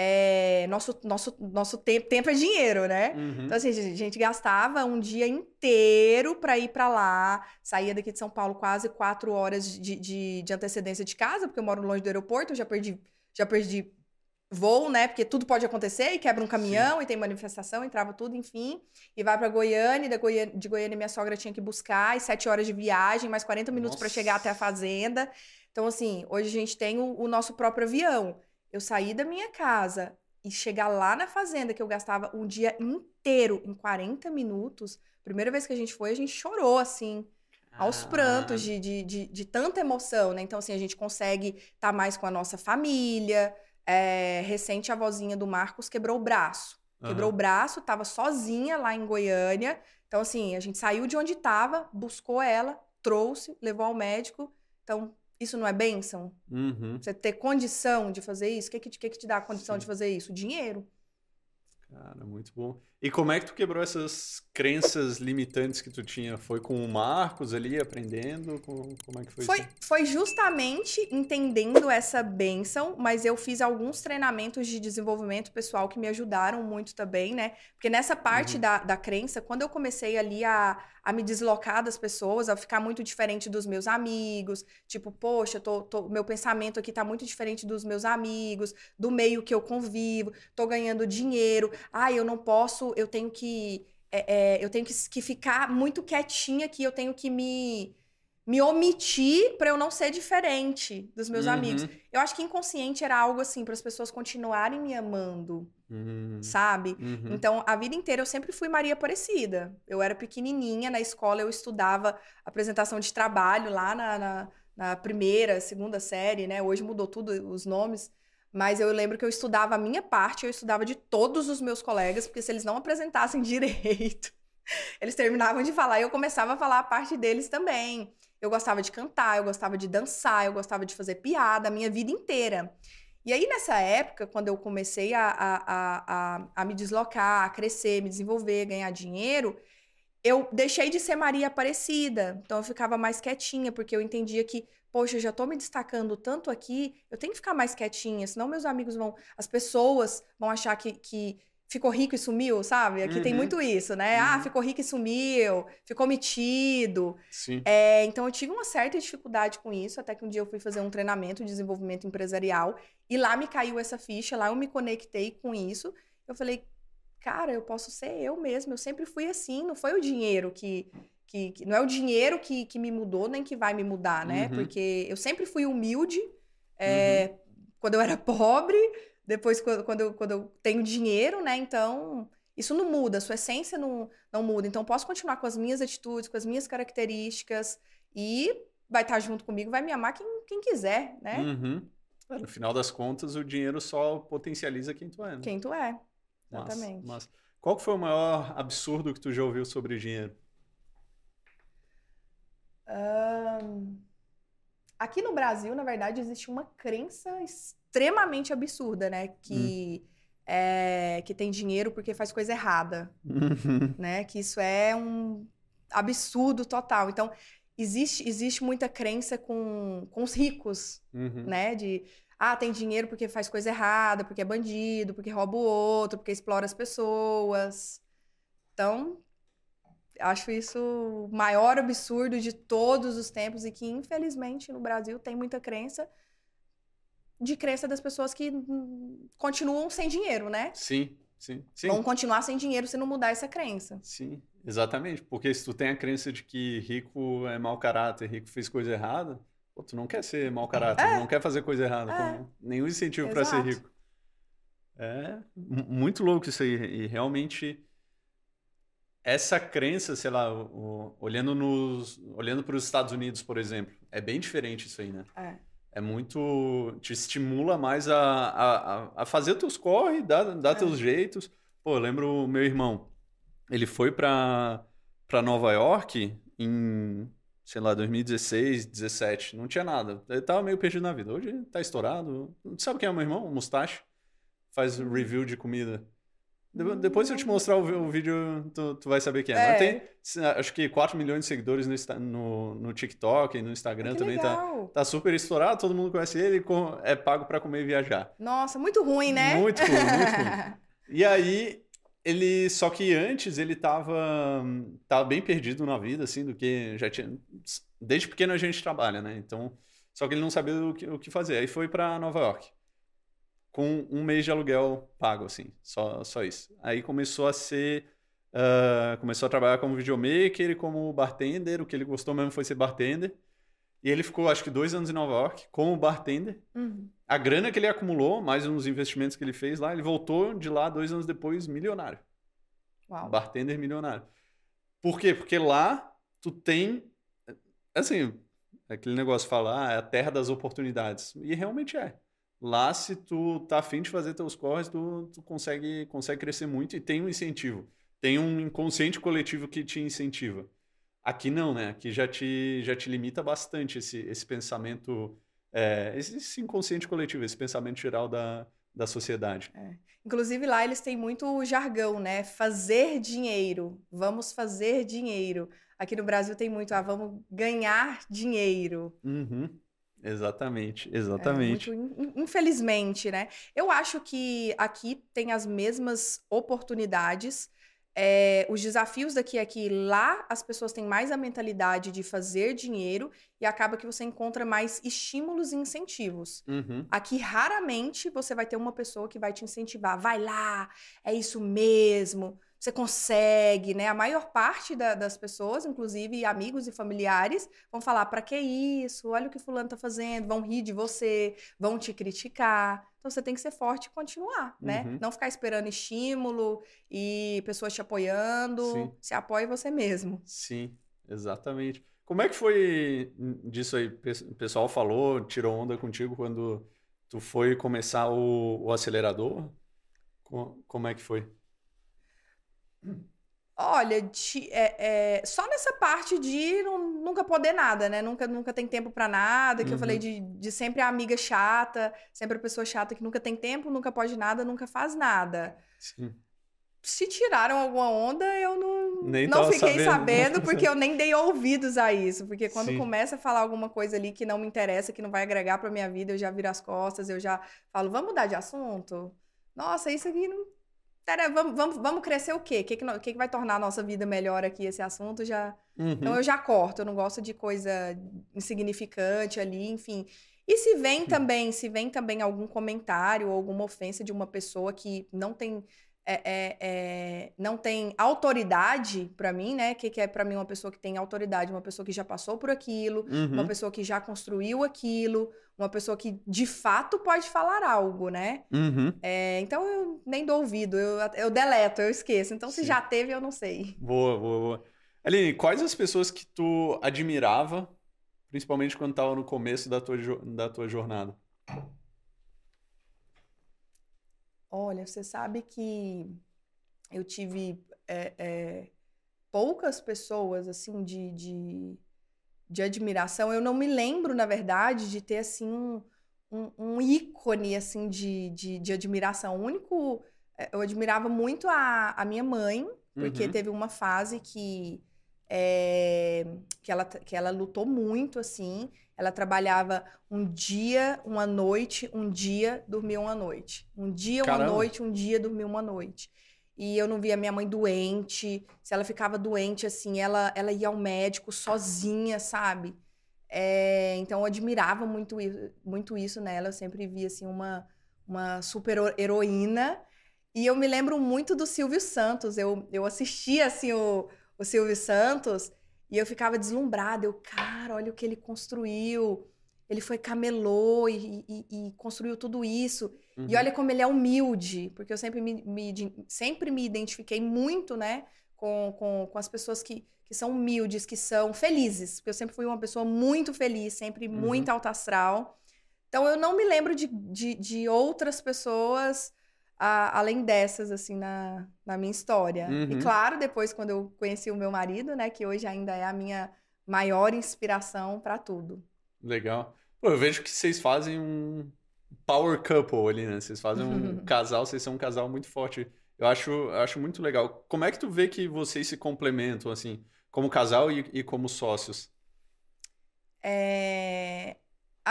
é, nosso, nosso, nosso tempo, tempo é dinheiro, né? Uhum. Então, assim, a gente gastava um dia inteiro para ir para lá, saía daqui de São Paulo quase quatro horas de, de, de, antecedência de casa, porque eu moro longe do aeroporto, eu já perdi, já perdi voo, né? Porque tudo pode acontecer e quebra um caminhão Sim. e tem manifestação, entrava tudo, enfim. E vai para Goiânia, e da Goiânia, de Goiânia minha sogra tinha que buscar, e sete horas de viagem, mais 40 minutos para chegar até a fazenda. Então, assim, hoje a gente tem o, o nosso próprio avião. Eu saí da minha casa e chegar lá na fazenda, que eu gastava um dia inteiro em 40 minutos. Primeira vez que a gente foi, a gente chorou, assim aos prantos de, de, de, de, tanta emoção, né? Então, assim, a gente consegue estar tá mais com a nossa família, é, recente, a vozinha do Marcos quebrou o braço. Quebrou uhum. o braço, estava sozinha lá em Goiânia. Então, assim, a gente saiu de onde estava, buscou ela, trouxe, levou ao médico. Então, isso não é bênção? Uhum. Você ter condição de fazer isso? O que, que, que, que te dá a condição Sim. de fazer isso? Dinheiro. Cara, muito bom. E como é que tu quebrou essas crenças limitantes que tu tinha? Foi com o Marcos ali aprendendo? Como, é que foi, foi isso? Foi justamente entendendo essa benção, mas eu fiz alguns treinamentos de desenvolvimento pessoal que me ajudaram muito também, né? Porque nessa parte uhum. da, da crença, quando eu comecei ali a, a me deslocar das pessoas, a ficar muito diferente dos meus amigos, tipo, poxa, tô, tô, meu pensamento aqui tá muito diferente dos meus amigos, do meio que eu convivo, tô ganhando dinheiro, ai, eu não posso eu tenho que. É, é, eu tenho que, que ficar muito quietinha aqui, eu tenho que me me omitir para eu não ser diferente dos meus uhum. amigos. Eu acho que inconsciente era algo assim para as pessoas continuarem me amando, uhum. sabe? Uhum. Então, a vida inteira eu sempre fui Maria Aparecida. Eu era pequenininha na escola, eu estudava apresentação de trabalho lá na, na, na primeira, segunda série, né? Hoje mudou tudo os nomes. Mas eu lembro que eu estudava a minha parte, eu estudava de todos os meus colegas, porque se eles não apresentassem direito, eles terminavam de falar e eu começava a falar a parte deles também. Eu gostava de cantar, eu gostava de dançar, eu gostava de fazer piada a minha vida inteira. E aí, nessa época, quando eu comecei a, a, a, a, me deslocar, a crescer, me desenvolver, ganhar dinheiro, eu deixei de ser Maria Aparecida. Então, eu ficava mais quietinha, porque eu entendia que poxa, eu já tô me destacando tanto aqui, eu tenho que ficar mais quietinha, senão meus amigos vão, as pessoas vão achar que, que ficou rico e sumiu, sabe? Aqui uhum. tem muito isso, né? Ah, uhum. Ah, ficou rico e sumiu, ficou metido. Sim. É, então eu tive uma certa dificuldade com isso, até que um dia eu fui fazer um treinamento de desenvolvimento empresarial e lá me caiu essa ficha, lá eu me conectei com isso. Eu falei, cara, eu posso ser eu mesma, eu sempre fui assim, não foi o dinheiro que que, que, não é o dinheiro que, que me mudou, nem que vai me mudar, né? Uhum. Porque eu sempre fui humilde é, uhum. quando eu era pobre, depois quando, quando, eu, quando eu tenho dinheiro, né? Então, isso não muda, a sua essência não, não muda. Então, posso continuar com as minhas atitudes, com as minhas características e vai estar junto comigo, vai me amar quem, quem quiser, né? Uhum. No final das contas, o dinheiro só potencializa quem tu é. Né? Quem tu é, exatamente. Mas, mas qual foi o maior absurdo que tu já ouviu sobre dinheiro? aqui no Brasil, na verdade, existe uma crença extremamente absurda, né? Que, hum. é, que tem dinheiro porque faz coisa errada, uhum. né? Que isso é um absurdo total. Então, existe, existe muita crença com, com os ricos, uhum. né? De, ah, tem dinheiro porque faz coisa errada, porque é bandido, porque rouba o outro, porque explora as pessoas. Então, acho isso o maior absurdo de todos os tempos e que, infelizmente, no Brasil tem muita crença de crença das pessoas que continuam sem dinheiro, né? Sim, sim, sim. Vão continuar sem dinheiro se não mudar essa crença. Sim, exatamente. Porque se tu tem a crença de que rico é mau caráter, rico fez coisa errada, pô, tu não quer ser mau caráter, é. não quer fazer coisa errada. É. Nenhum incentivo para ser rico. É muito louco isso aí. E realmente essa crença, sei lá, o, o, olhando nos, olhando para os Estados Unidos, por exemplo, é bem diferente isso aí, né? É. É muito. te estimula mais a, a, a fazer teus corre, dar, dar é. teus jeitos. Pô, eu lembro o meu irmão, ele foi para Nova York em, sei lá, 2016, 17. Não tinha nada. Ele tava meio perdido na vida. Hoje tá estourado. Sabe quem é o meu irmão? O Mustache. Faz uhum. review de comida. Depois se eu te mostrar o, o vídeo, tu, tu, vai saber quem é. é. Tem, acho que 4 milhões de seguidores no, no, no TikTok, no Instagram também tá, tá super estourado, todo mundo conhece ele, é pago para comer e viajar. Nossa, muito ruim, né? Muito ruim, muito ruim. E aí, ele. Só que antes ele tava, tava bem perdido na vida, assim, do que já tinha. Desde pequeno a gente trabalha, né? Então. Só que ele não sabia o que, o que fazer. Aí foi para Nova York. com um mês de aluguel pago, assim, só, só isso. Aí começou a ser. Uh, começou a trabalhar como videomaker e como bartender. O que ele gostou mesmo foi ser bartender. E ele ficou, acho que, dois anos em Nova York como bartender. Uhum. A grana que ele acumulou, mais uns investimentos que ele fez lá, ele voltou de lá dois anos depois milionário. Uau. Bartender milionário. Por quê? Porque lá tu tem. Assim, aquele negócio falar, ah, é a terra das oportunidades. E realmente é. Lá, se tu tá afim de fazer teus corres, tu, tu consegue, consegue crescer muito e tem um incentivo. Tem um inconsciente coletivo que te incentiva. Aqui não, né? Aqui já te, já te limita bastante esse, esse pensamento, é, esse inconsciente coletivo, esse pensamento geral da, da sociedade. É. Inclusive lá eles têm muito jargão, né? Fazer dinheiro. Vamos fazer dinheiro. Aqui no Brasil tem muito, ah, vamos ganhar dinheiro. Uhum. Exatamente, exatamente. É, muito, infelizmente, né? Eu acho que aqui tem as mesmas oportunidades. É, os desafios daqui é que lá as pessoas têm mais a mentalidade de fazer dinheiro e acaba que você encontra mais estímulos e incentivos. Uhum. Aqui, raramente, você vai ter uma pessoa que vai te incentivar. Vai lá, é isso mesmo você consegue, né? A maior parte da, das pessoas, inclusive amigos e familiares, vão falar: para que isso? Olha o que fulano tá fazendo, vão rir de você, vão te criticar. Então você tem que ser forte e continuar, né? Uhum. Não ficar esperando estímulo e pessoas te apoiando. Sim. Se apoie você mesmo. Sim, exatamente. Como é que foi disso aí? O pessoal falou, tirou onda contigo quando tu foi começar o, o acelerador? Como é que foi? Olha, de, é, é, só nessa parte de não, nunca poder nada, né? Nunca, nunca tem tempo para nada, que uhum. eu falei uhum. de, de sempre a amiga chata, sempre a pessoa chata que nunca tem tempo, nunca pode nada, nunca faz nada. Sim. Se tiraram alguma onda, eu não, nem não fiquei sabendo. sabendo. porque eu nem dei ouvidos a isso. Porque quando Sim. começa a falar alguma coisa ali que não me interessa, que não vai agregar pra minha vida, eu já viro as costas, eu já falo, vamos mudar de assunto? Nossa, isso aqui não vamos, vamos, vamos crescer o quê? O que, que, que, que vai tornar a nossa vida melhor aqui, esse assunto? já uhum. Então eu já corto, eu não gosto de coisa insignificante ali, enfim. E se vem também, se vem também algum comentário ou alguma ofensa de uma pessoa que não tem é, é, é, não tem autoridade para mim, né? Que, que é para mim uma pessoa que tem autoridade, uma pessoa que já passou por aquilo, uhum. uma pessoa que já construiu aquilo, uma pessoa que de fato pode falar algo, né? Uhum. É, então eu nem dou ouvido, eu, eu deleto, eu esqueço. Então Sim. se já teve, eu não sei. Boa, boa, boa. Aline, quais as pessoas que tu admirava, principalmente quando estava no começo da tua, da tua jornada? Olha, você sabe que eu tive é, é, poucas pessoas assim de, de, de, admiração. Eu não me lembro, na verdade, de ter assim um, um, um ícone assim de, de, de, admiração. O único, é, eu admirava muito a, a minha mãe, porque uhum. teve uma fase que é, que, ela, que ela lutou muito assim. Ela trabalhava um dia, uma noite, um dia, dormia uma noite. Um dia, Caramba. uma noite, um dia, dormia uma noite. E eu não via minha mãe doente. Se ela ficava doente, assim, ela, ela ia ao médico sozinha, sabe? É, então eu admirava muito, muito isso nela. Eu sempre via assim uma, uma super heroína. E eu me lembro muito do Silvio Santos. Eu, eu assistia assim o, o Silvio Santos e eu ficava deslumbrada. Eu, cara, olha o que ele construiu. Ele foi camelô e, e, e construiu tudo isso. Uhum. E olha como ele é humilde, porque eu sempre me, me, sempre me identifiquei muito, né, com, com, com as pessoas que, que são humildes, que são felizes. Porque eu sempre fui uma pessoa muito feliz, sempre uhum. muito alta astral. Então eu não me lembro de, de, de outras pessoas a, além dessas, assim, na, na minha história. Uhum. E claro, depois, quando eu conheci o meu marido, né, que hoje ainda é a minha maior inspiração para tudo. Legal. Pô, eu vejo que vocês fazem um power couple ali, né? Vocês fazem um casal, vocês são um casal muito forte. Eu acho, eu acho muito legal. Como é que tu vê que vocês se complementam, assim, como casal e, e como sócios? É...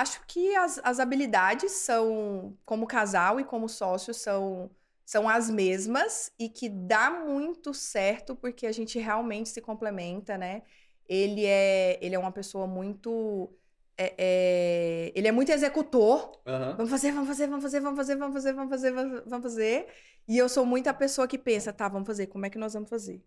Acho que as, as habilidades são, como casal e como sócio, são, são as mesmas e que dá muito certo porque a gente realmente se complementa, né? Ele é, ele é uma pessoa muito é, é, ele é muito executor. Aham. Vamos fazer, vamos fazer, vamos fazer, vamos fazer, vamos fazer, vamos fazer, vamos fazer. E eu sou muito a pessoa que pensa, tá, vamos fazer, como é que nós vamos fazer?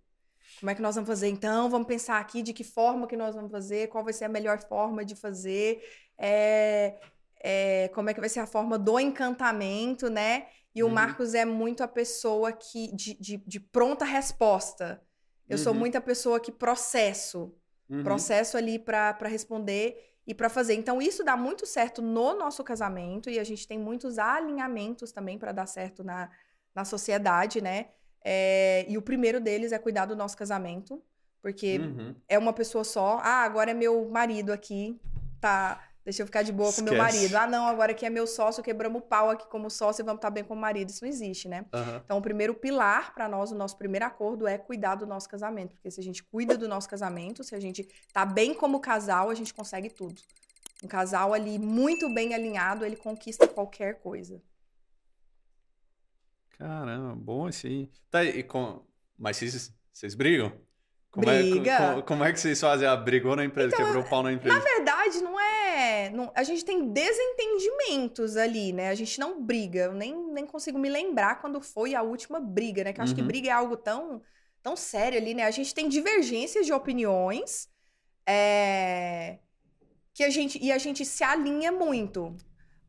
Como é que nós vamos fazer então? Vamos pensar aqui de que forma que nós vamos fazer, qual vai ser a melhor forma de fazer, é, é, como é que vai ser a forma do encantamento, né? E o Uhum. Marcos é muito a pessoa que de, de, de pronta resposta. Eu sou Uhum. muito a pessoa que processo Uhum. processo ali para responder e para fazer. Então, isso dá muito certo no nosso casamento e a gente tem muitos alinhamentos também para dar certo na, na sociedade, né? É, e o primeiro deles é cuidar do nosso casamento, porque Uhum. é uma pessoa só. Ah, agora é meu marido aqui, tá. Deixa eu ficar de boa com meu Esquece. marido. Ah, não, agora aqui é meu sócio, quebramos o pau aqui como sócio e vamos estar bem com o marido. Isso não existe, né? Aham. Então, o primeiro pilar para nós, o nosso primeiro acordo é cuidar do nosso casamento. Porque se a gente cuida do nosso casamento, se a gente tá bem como casal, a gente consegue tudo. Um casal ali muito bem alinhado, ele conquista qualquer coisa. Caramba, bom esse aí. Tá, e com... Mas vocês, vocês brigam? Como Briga. É, co- como é que vocês fazem? Ah, brigou na empresa, quebrou o pau na empresa. Na verdade, não é. não- a gente tem desentendimentos ali, né? A gente não briga. Eu nem, nem consigo me lembrar quando foi a última briga, né? Que eu acho que Uhum. briga é algo tão, tão sério ali, né? A gente tem divergências de opiniões. é, que a gente e a gente se alinha muito.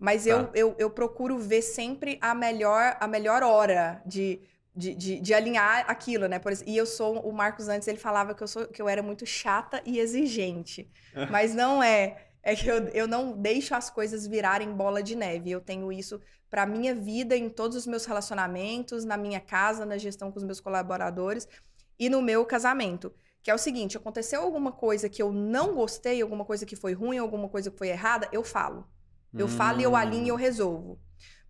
Mas eu, Tá. eu, eu procuro ver sempre a melhor, a melhor hora de, de, de, de alinhar aquilo, né? Por ex- e eu sou, o Marcos antes, ele falava que eu, sou, que eu era muito chata e exigente. Mas não é. É que eu, eu não deixo as coisas virarem bola de neve. Eu tenho isso para minha vida, em todos os meus relacionamentos, na minha casa, na gestão com os meus colaboradores e no meu casamento. Que é o seguinte: aconteceu alguma coisa que eu não gostei, alguma coisa que foi ruim, alguma coisa que foi errada, eu falo. Eu falo e eu alinho e eu resolvo.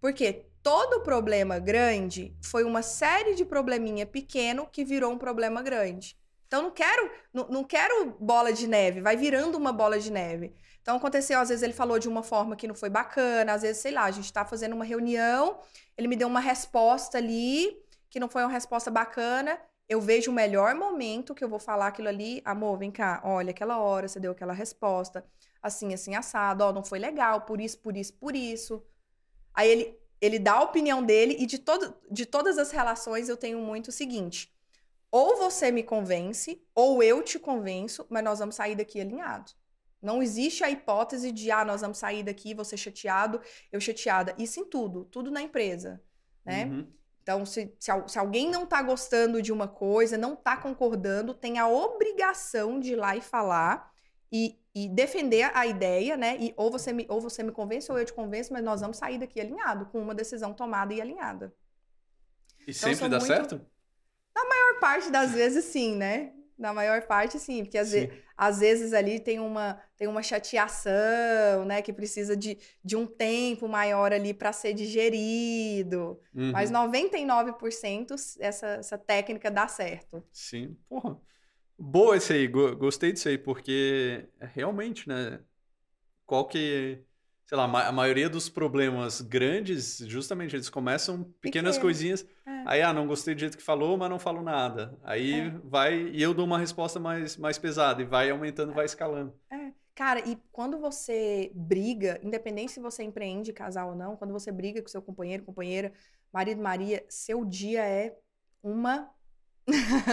Porque todo problema grande foi uma série de probleminha pequeno que virou um problema grande. Então não quero, não, não quero bola de neve, vai virando uma bola de neve. Então aconteceu, às vezes ele falou de uma forma que não foi bacana, às vezes, sei lá, a gente tá fazendo uma reunião, ele me deu uma resposta ali que não foi uma resposta bacana. Eu vejo o melhor momento que eu vou falar aquilo ali, amor, vem cá, olha, aquela hora você deu aquela resposta, assim, assim, assado, ó, não foi legal, por isso, por isso, por isso. Aí ele, ele dá a opinião dele e de, todo, de todas as relações eu tenho muito o seguinte: ou você me convence, ou eu te convenço, mas nós vamos sair daqui alinhados. Não existe a hipótese de, ah, nós vamos sair daqui, você chateado, eu chateada. Isso em tudo, tudo na empresa, né? Uhum. Então, se, se, se alguém não tá gostando de uma coisa, não tá concordando, tem a obrigação de ir lá e falar e, e defender a ideia, né? E ou você, me, ou você me convence ou eu te convenço, mas nós vamos sair daqui alinhado, com uma decisão tomada e alinhada. E Então, sempre dá muito- certo? Na maior parte das vezes, sim, né? Na maior parte, sim, porque às, Sim. ve- às vezes ali tem uma, tem uma chateação, né? Que precisa de, de um tempo maior ali para ser digerido. Uhum. Mas 99% essa, essa técnica dá certo. Sim, porra. Boa esse aí, go- gostei disso aí, porque é realmente, né? Qual que, sei lá, a maioria dos problemas grandes, justamente, eles começam pequenas Pequeno. coisinhas. É. Aí, ah, não gostei do jeito que falou, mas não falo nada. Aí É. vai, e eu dou uma resposta mais, mais pesada, e vai aumentando, vai escalando. Cara, e quando você briga, independente se você empreende casal ou não, quando você briga com seu companheiro, companheira, marido, Maria, seu dia é uma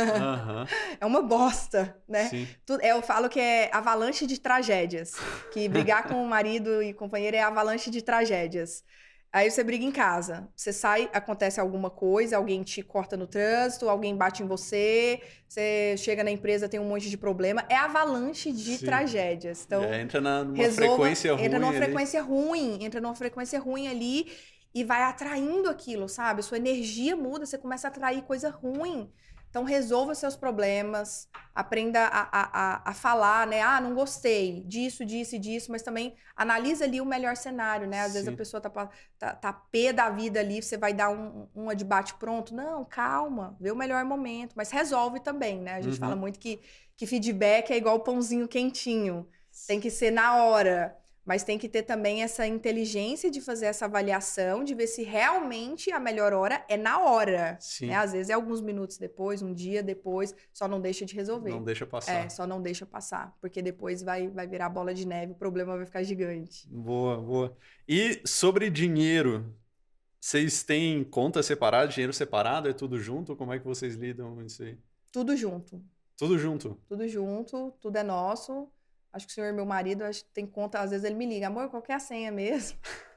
Aham, é uma bosta, né? sim. Tu- Eu falo que é avalanche de tragédias. Que brigar com o marido e companheiro é avalanche de tragédias. Aí você briga em casa. Você sai, acontece alguma coisa, alguém te corta no trânsito, alguém bate em você, você chega na empresa, tem um monte de problema. É avalanche de Sim. tragédias. Então, É, entra na, numa resolva, frequência ruim entra numa ali. frequência ruim, entra numa frequência ruim ali e vai atraindo aquilo, sabe? Sua energia muda, você começa a atrair coisa ruim. Então resolva seus problemas, aprenda a, a, a, falar, né? Ah, não gostei disso, disso e disso, mas também analisa ali o melhor cenário, né? Às vezes a Sim. pessoa tá, tá, tá pé da vida ali, você vai dar um, uma de bate pronto. Não, calma, vê o melhor momento, mas resolve também, né? A gente Uhum. fala muito que, que feedback é igual pãozinho quentinho. Tem que ser na hora. Mas tem que ter também essa inteligência de fazer essa avaliação, de ver se realmente a melhor hora é na hora. Sim. Né? Às vezes é alguns minutos depois, um dia depois, só não deixa de resolver. Não deixa passar. É, só não deixa passar. Porque depois vai, vai virar bola de neve, o problema vai ficar gigante. Boa, boa. E sobre dinheiro, vocês têm conta separada, dinheiro separado? É tudo junto? Como é que vocês lidam com isso aí? Tudo junto. Tudo junto? Tudo junto, tudo é nosso. Acho que o senhor, meu marido, acho que tem conta, às vezes ele me liga, amor, qual que é a senha mesmo?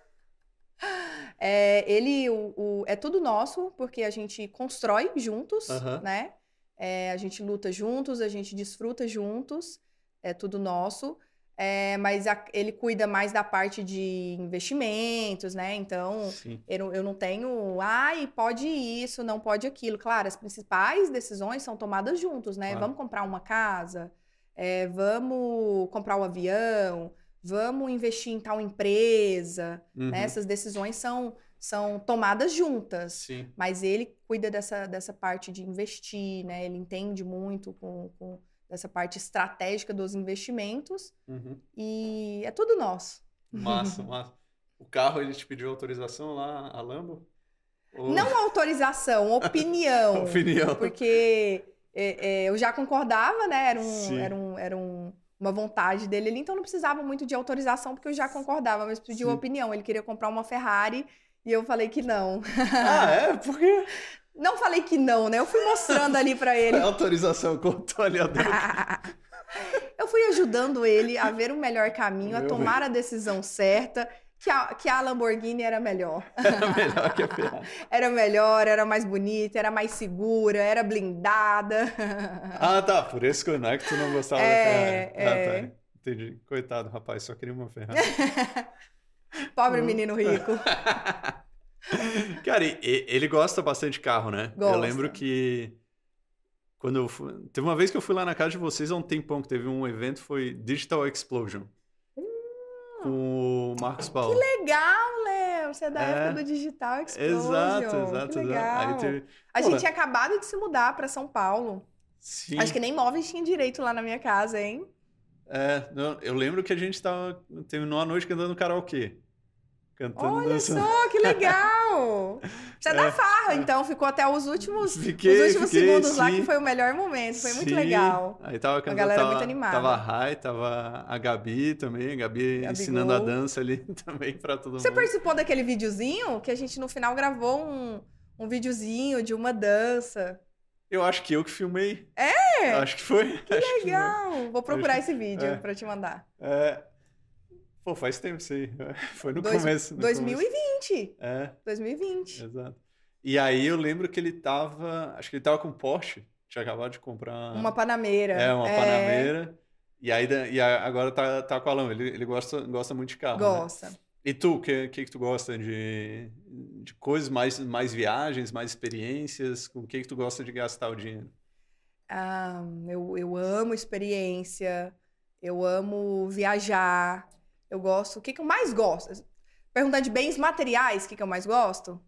É, ele, o, o- é tudo nosso, porque a gente constrói juntos, né? É, a gente luta juntos, a gente desfruta juntos, é tudo nosso. É, mas a- ele cuida mais da parte de investimentos, né? Então, eu, não- eu não tenho, ai, pode isso, não pode aquilo. Claro, as principais decisões são tomadas juntos, né? Claro. Vamos comprar uma casa, é, vamos comprar um avião, vamos investir em tal empresa, Uhum. né? Essas decisões são, são tomadas juntas. Sim. Mas ele cuida dessa, dessa parte de investir, né? Ele entende muito com, com dessa parte estratégica dos investimentos Uhum. e é tudo nosso. Massa, massa. O carro, ele te pediu autorização lá, a Lambo? Ou- Não autorização, opinião. Opinião. Porque é, é, eu já concordava, né? Era, um, era, um, era um- uma vontade dele ali, então não precisava muito de autorização, porque eu já concordava, mas pediu Sim. opinião. Ele queria comprar uma Ferrari e eu falei que não. Ah, é? Por quê? Não falei que não, né? Eu fui mostrando ali pra ele. A autorização a dor. eu fui ajudando ele a ver o melhor caminho, a Meu tomar a decisão certa, que a, que a Lamborghini era melhor. Era melhor que a Ferrari. Era melhor, era mais bonita, era mais segura, era blindada. Ah, tá. Por isso que não é que tu não gostava É, da Ferrari. Ah, é. tá. Entendi. Coitado, rapaz. Só queria uma Ferrari. Pobre Uhum. menino rico. Cara, ele gosta bastante de carro, né? Gosta. Eu lembro que quando eu fui... Teve uma vez que eu fui lá na casa de vocês há um tempão, que teve um evento, foi Digital Explosion. Com o Marcos Paulo. Legal, Léo. Você é da É. época do Digital Explosion. Exato, exato, Que exato. legal. Teve... A Pô, gente tinha acabado de se mudar pra São Paulo. Sim. Acho que nem móveis tinha direito lá na minha casa, hein? É, eu lembro que a gente tava, terminou a noite cantando karaokê. Cantando, Olha dançando. só, que legal! Você é, da É. farra, então ficou até os últimos, Fiquei, os últimos fiquei, segundos lá, sim. que foi o melhor momento. Foi muito Sim. legal. Aí tava cantando, galera tava, muito animada. Tava a Rai, tava a Gabi também, a Gabi Gabigol. ensinando a dança ali também pra todo Você mundo. participou daquele videozinho que a gente no final gravou um, um videozinho de uma dança? Eu acho que eu que filmei. É? Acho que foi. Que Legal! Vou procurar Acho- esse vídeo é. pra te mandar. É... Pô, faz tempo isso aí. Foi no Dois- começo. no começo. 2020. É, 2020. exato. E aí eu lembro que ele tava. Acho que ele tava com Porsche. Tinha acabado de comprar. Uma Panameira. É, uma Panameira. E aí e agora tá, tá com a Lama. Ele, ele gosta, gosta muito de carro. né? Gosta. E tu, o que, que, que tu gosta de, de coisas, mais, mais viagens, mais experiências? Com o que, que tu gosta de gastar o dinheiro? Ah, eu, eu amo experiência, eu amo viajar, eu gosto. O que, que eu mais gosto? Perguntando de bens materiais, o que, que eu mais gosto?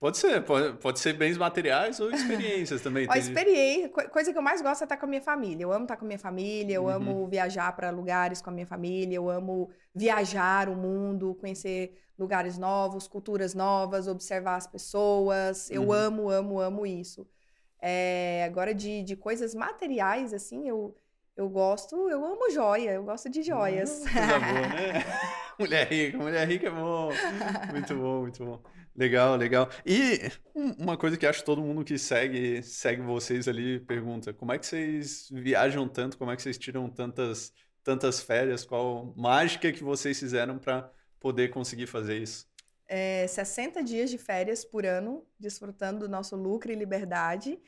Pode ser, pode, pode ser bens materiais ou experiências também. Tem- experiência, co- coisa que eu mais gosto é estar com a minha família. Eu amo estar com a minha família, eu Uhum. amo viajar para lugares com a minha família, eu amo viajar o mundo, conhecer lugares novos, culturas novas, observar as pessoas. Eu Uhum. amo, amo, amo isso. É, agora, de, de coisas materiais, assim, eu, eu gosto, eu amo joia, eu gosto de joias. Coisa boa, né? mulher rica, mulher rica é bom. Muito bom, muito bom. Legal, legal. E um- uma coisa que acho que todo mundo que segue, segue vocês ali pergunta: como é que vocês viajam tanto? Como é que vocês tiram tantas, tantas férias? Qual mágica que vocês fizeram para poder conseguir fazer isso? é, 60 dias de férias por ano, desfrutando do nosso lucro e liberdade.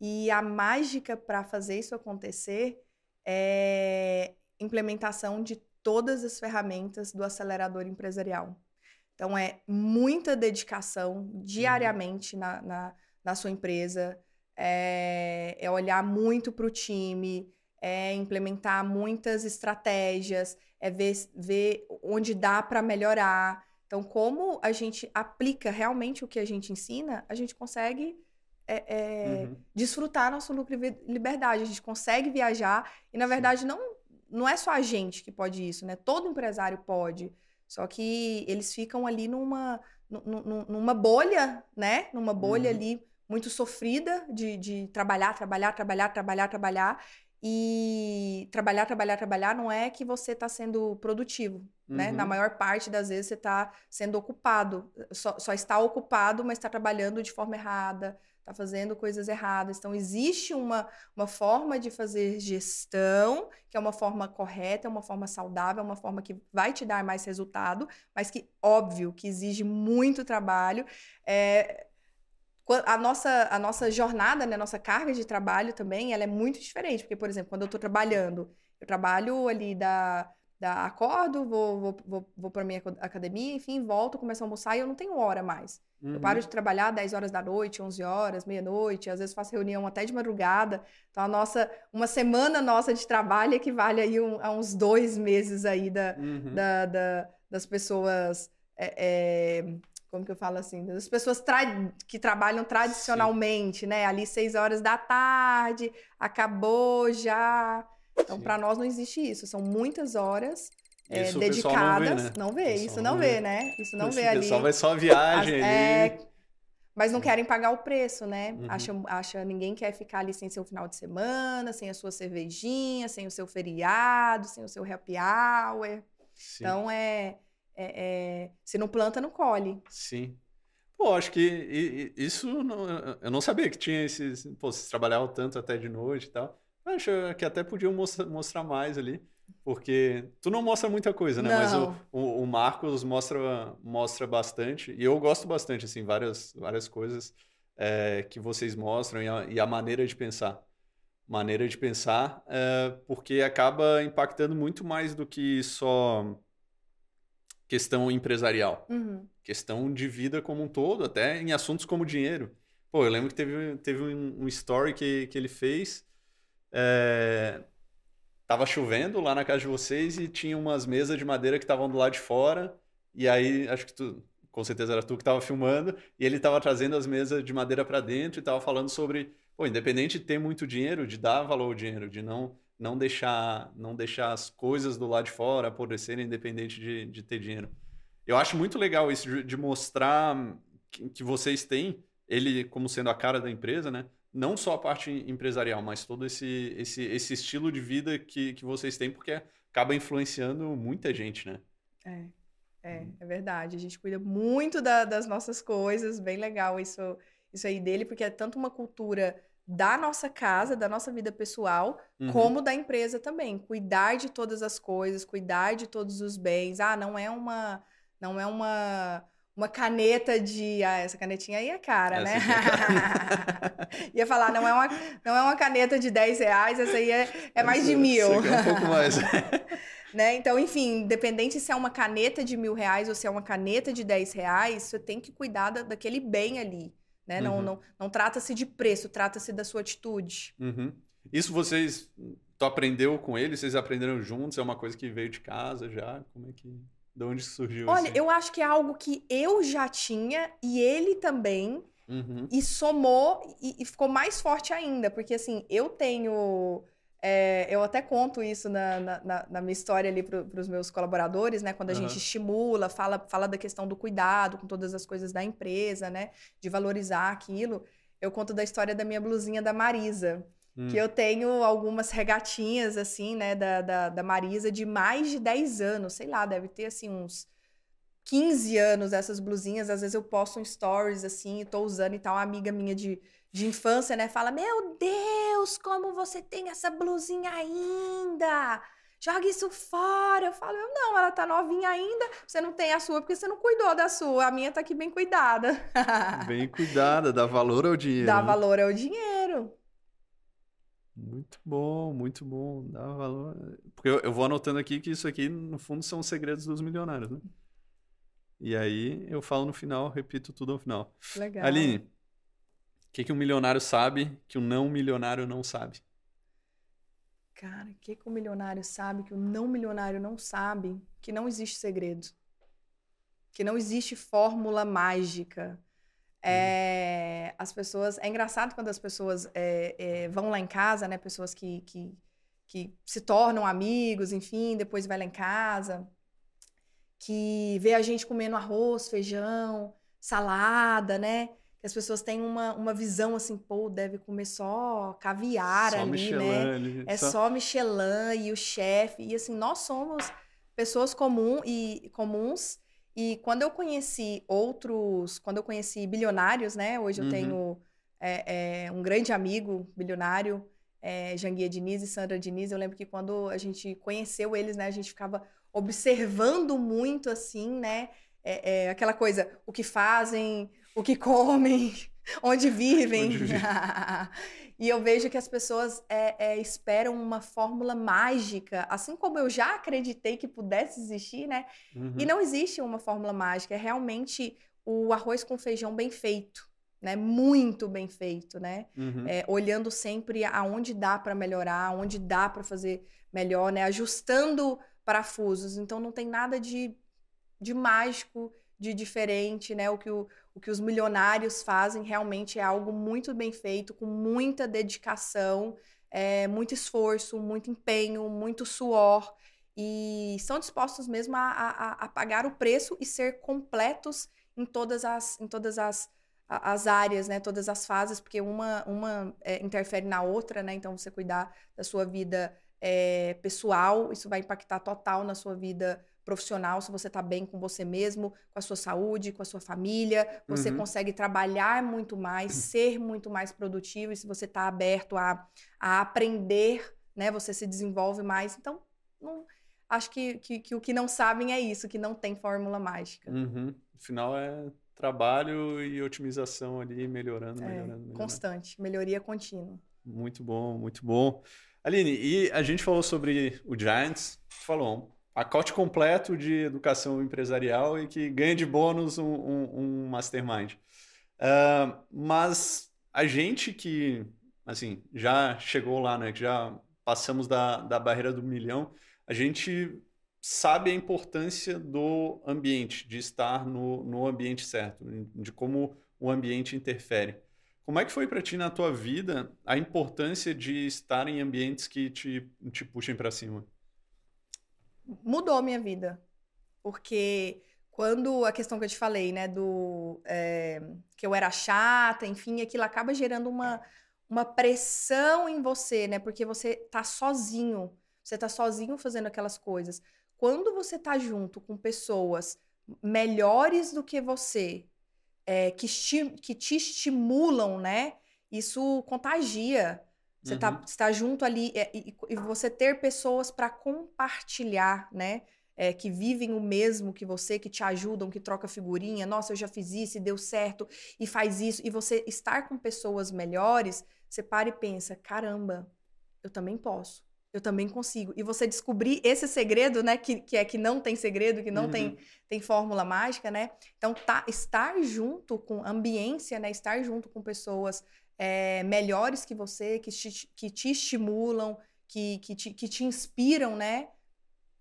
E a mágica para fazer isso acontecer é implementação de todas as ferramentas do acelerador empresarial. Então, é muita dedicação diariamente na, na, na sua empresa, é, é olhar muito para o time, é implementar muitas estratégias, é ver, ver onde dá para melhorar. Então, como a gente aplica realmente o que a gente ensina, a gente consegue é, é, Uhum. desfrutar nosso lucro e vi- liberdade. A gente consegue viajar e, na verdade, não, não é só a gente que pode isso, né? Todo empresário pode. Só que eles ficam ali numa, numa bolha, né? Numa bolha uhum. ali muito sofrida de, de trabalhar, trabalhar, trabalhar, trabalhar, trabalhar. E trabalhar, trabalhar, trabalhar não é que você está sendo produtivo, uhum. né? Na uhum. maior parte das vezes você está sendo ocupado. Só, só está ocupado, mas está trabalhando de forma errada, está fazendo coisas erradas. Então, existe uma, uma forma de fazer gestão, que é uma forma correta, é uma forma saudável, é uma forma que vai te dar mais resultado, mas que, óbvio, que exige muito trabalho. É, a nossa, a nossa jornada, né, a nossa carga de trabalho também, ela é muito diferente. Porque, por exemplo, quando eu estou trabalhando, eu trabalho ali da, da acordo, vou, vou, vou, vou para minha academia, enfim, volto, começo a almoçar e eu não tenho hora mais. Uhum. Eu paro de trabalhar 10 horas da noite, 11 horas, meia-noite, às vezes faço reunião até de madrugada. Então, a nossa, uma semana nossa de trabalho equivale aí um, a uns dois meses aí da, uhum. da, da das pessoas... É, é, como que eu falo assim, das pessoas tra que trabalham tradicionalmente, Sim. né? Ali seis horas da tarde, acabou já. Então, para nós não existe isso. São muitas horas é, dedicadas. Não vê, né? não vê isso não vê, né? Isso não vê ali. O pessoal vai só viagem As, é, mas não querem pagar o preço, né? Uhum. Acha, acha, ninguém quer ficar ali sem seu final de semana, sem a sua cervejinha, sem o seu feriado, sem o seu happy hour. Sim. Então, é é, é, se não planta, não colhe. Sim. Pô, acho que isso não, eu não sabia que tinha esses. Pô, vocês trabalhavam tanto até de noite e tal. Acho que até podiam mostrar, mostrar mais ali. Porque tu não mostra muita coisa, né? Não. Mas o, o, o, Marcos mostra, mostra bastante. E eu gosto bastante, assim, várias, várias coisas é, que vocês mostram e a, e a, maneira de pensar. Maneira de pensar, é, porque acaba impactando muito mais do que só questão empresarial, uhum. questão de vida como um todo, até em assuntos como dinheiro. Pô, eu lembro que teve, teve um, um story que, que ele fez. É... Tava chovendo lá na casa de vocês e tinha umas mesas de madeira que estavam do lado de fora. E aí, acho que tu, com certeza era tu que estava filmando, e ele estava trazendo as mesas de madeira para dentro e estava falando sobre, pô, independente de ter muito dinheiro, de dar valor ao dinheiro, de não não deixar não deixar as coisas do lado de fora apodrecerem independente de, de ter dinheiro. Eu acho muito legal isso de, de mostrar que, que, vocês têm ele como sendo a cara da empresa, né? Não só a parte empresarial, mas todo esse, esse, esse estilo de vida que, que vocês têm, porque acaba influenciando muita gente, né? É, é, é verdade. A gente cuida muito da, das nossas coisas, bem legal isso, isso aí dele, porque é tanto uma cultura da nossa casa, da nossa vida pessoal, uhum. como da empresa também. Cuidar de todas as coisas, cuidar de todos os bens. Ah, não é uma não é uma uma caneta de. Ah, essa canetinha aí é cara, essa né? É. Ia falar, não é, uma, não é uma caneta de 10 reais, essa aí é, é mais de mil. Essa é um pouco mais. né? Então, enfim, independente se é uma caneta de mil reais ou se é uma caneta de 10 reais, você tem que cuidar da, daquele bem ali. Né? Uhum. Não, não, não trata-se de preço, trata-se da sua atitude. Uhum. Isso vocês. Tu aprendeu com ele? Vocês aprenderam juntos? É uma coisa que veio de casa já? Como é que. De onde surgiu Olha, assim? eu acho que é algo que eu já tinha e ele também. Uhum. E somou e, e, ficou mais forte ainda. Porque, assim, eu tenho é, eu até conto isso na, na, na minha história ali para os meus colaboradores, né? Quando a uhum. gente estimula, fala, fala da questão do cuidado com todas as coisas da empresa, né? De valorizar aquilo. Eu conto da história da minha blusinha da Marisa. Hum. Que eu tenho algumas regatinhas, assim, né, da, da, da Marisa de mais de 10 anos. Sei lá, deve ter, assim, uns 15 anos essas blusinhas. Às vezes eu posto um stories, assim, e tô usando e tal. Uma amiga minha de de infância, né? Fala: Meu Deus, como você tem essa blusinha ainda? Joga isso fora. Eu falo: Não, ela tá novinha ainda. Você não tem a sua porque você não cuidou da sua. A minha tá aqui bem cuidada. bem cuidada, dá valor ao dinheiro. Dá valor ao dinheiro. Muito bom, muito bom. Dá valor. Porque eu, eu vou anotando aqui que isso aqui, no fundo, são os segredos dos milionários, né? E aí eu falo no final, repito tudo ao final. Legal. Aline, que, que um milionário sabe que o não milionário não sabe? Cara, o que, que o milionário sabe que o não milionário não sabe? Que não existe segredo. Que não existe fórmula mágica. É, as pessoas. É engraçado quando as pessoas é, é, vão lá em casa, né? Pessoas que, que, que se tornam amigos, enfim, depois vai lá em casa, que vê a gente comendo arroz, feijão, salada, né? Que as pessoas têm uma, uma visão assim, pô, deve comer só caviar só ali, Michelin, né? Ali, é só... só Michelin e o chefe. E assim, nós somos pessoas comum e, comuns. E quando eu conheci outros, quando eu conheci bilionários, né? Hoje eu uhum. tenho é, é, um grande amigo bilionário, é, Janguia Diniz e Sandra Diniz. Eu lembro que quando a gente conheceu eles, né? A gente ficava observando muito, assim, né? É, é, aquela coisa, o que fazem, o que comem, onde vivem. Onde e eu vejo que as pessoas é, é, esperam uma fórmula mágica, assim como eu já acreditei que pudesse existir, né? Uhum. E não existe uma fórmula mágica, é realmente o arroz com feijão bem feito. Né, muito bem feito, né? Uhum. É, olhando sempre aonde dá para melhorar, onde dá para fazer melhor, né? Ajustando parafusos. Então não tem nada de, de mágico, de diferente, né? O que, o, o que os milionários fazem realmente é algo muito bem feito, com muita dedicação, é, muito esforço, muito empenho, muito suor. E estão dispostos mesmo a, a, a pagar o preço e ser completos em todas as, em todas as, as áreas, né? Todas as fases, porque uma, uma é, interfere na outra, né? Então, você cuidar da sua vida é, pessoal, isso vai impactar total na sua vida profissional, se você está bem com você mesmo, com a sua saúde, com a sua família, você uhum. consegue trabalhar muito mais, ser muito mais produtivo, e se você está aberto a, a aprender, né, você se desenvolve mais. Então, não, acho que, que, que, o que não sabem é isso, que não tem fórmula mágica. Uhum. No final é trabalho e otimização ali, melhorando, melhorando, é, melhorando. Constante, melhoria contínua. Muito bom, muito bom. Aline, e a gente falou sobre o Giants, falou pacote completo de educação empresarial e que ganha de bônus um, um, um mastermind. Uh, mas a gente que, assim, já chegou lá, né, que já passamos da, da barreira do milhão, a gente sabe a importância do ambiente, de estar no, no ambiente certo, de como o ambiente interfere. Como é que foi para ti na tua vida a importância de estar em ambientes que te, te puxem para cima? Mudou minha vida. Porque quando a questão que eu te falei, né, do é, que eu era chata, enfim, aquilo acaba gerando uma, uma pressão em você, né? Porque você tá sozinho. Você tá sozinho fazendo aquelas coisas. Quando você tá junto com pessoas melhores do que você, é, que, que te estimulam, né? Isso contagia. Você está uhum. tá junto ali é, e, e, você ter pessoas para compartilhar, né? É, que vivem o mesmo que você, que te ajudam, que troca figurinha. Nossa, eu já fiz isso e deu certo e faz isso. E você estar com pessoas melhores, você para e pensa: caramba, eu também posso eu também consigo. E você descobrir esse segredo, né? Que, que é que não tem segredo, que não uhum. tem, tem fórmula mágica, né? Então, tá, estar junto com ambiência, né? Estar junto com pessoas é, melhores que você, que te, que te estimulam, que, que, te, que te inspiram, né?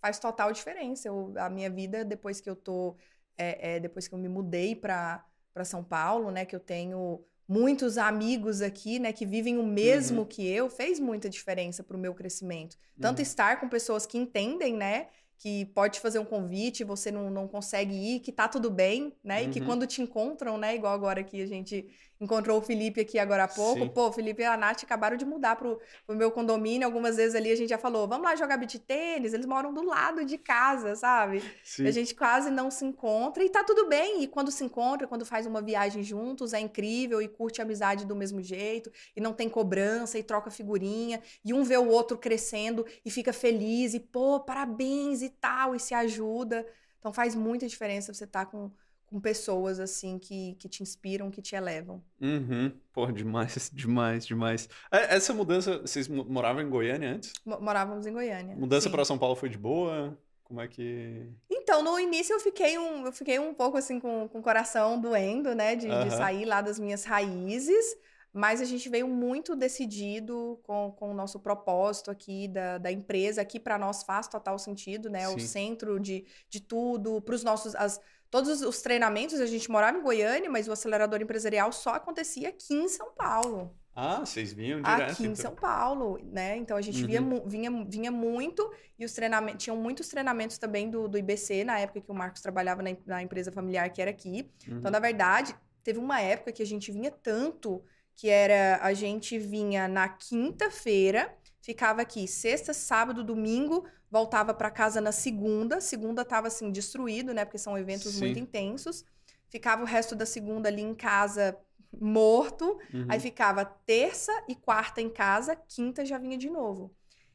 Faz total diferença. Eu, a minha vida, depois que eu tô. É, é, depois que eu me mudei para São Paulo, né? Que eu tenho muitos amigos aqui, né, que vivem o mesmo uhum. que eu, fez muita diferença para o meu crescimento. Tanto uhum. estar com pessoas que entendem, né, que pode fazer um convite, você não, não consegue ir, que tá tudo bem, né? Uhum. E que uhum. quando te encontram, né? Igual agora que a gente encontrou o Felipe aqui agora há pouco. Sim. Pô, o Felipe e a Nath acabaram de mudar pro, pro meu condomínio. Algumas vezes ali a gente já falou, vamos lá jogar beat tênis. Eles moram do lado de casa, sabe? Sim. A gente quase não se encontra e tá tudo bem. E quando se encontra, quando faz uma viagem juntos, é incrível e curte a amizade do mesmo jeito. E não tem cobrança e troca figurinha. E um vê o outro crescendo e fica feliz. E, pô, parabéns e tal. E se ajuda. Então faz muita diferença você estar tá com com pessoas assim que, que te inspiram, que te elevam. Uhum. Pô, demais, demais, demais. É, essa mudança, vocês moravam em Goiânia antes? Morávamos em Goiânia. Mudança para São Paulo foi de boa? Como é que. Então, no início eu fiquei um, eu fiquei um pouco assim com, com o coração doendo, né? De, uhum. de sair lá das minhas raízes. Mas a gente veio muito decidido com, com o nosso propósito aqui da, da empresa. Aqui para nós faz total sentido, né? Sim. O centro de, de tudo, para os nossos. As, Todos os treinamentos, a gente morava em Goiânia, mas o acelerador empresarial só acontecia aqui em São Paulo. Ah, vocês vinham direto? Aqui em então. São Paulo, né? Então a gente via, Uhum. mu- vinha, vinha muito e os treinamentos, tinham muitos treinamentos também do, do IBC, na época que o Marcos trabalhava na, na empresa familiar que era aqui. Uhum. Então, na verdade, teve uma época que a gente vinha tanto que era a gente vinha na quinta-feira, ficava aqui sexta, sábado, domingo, voltava para casa na segunda. Segunda tava assim destruído, né? Porque são eventos Sim. muito intensos. Ficava o resto da segunda ali em casa morto. Uhum. Aí ficava terça e quarta em casa, quinta já vinha de novo.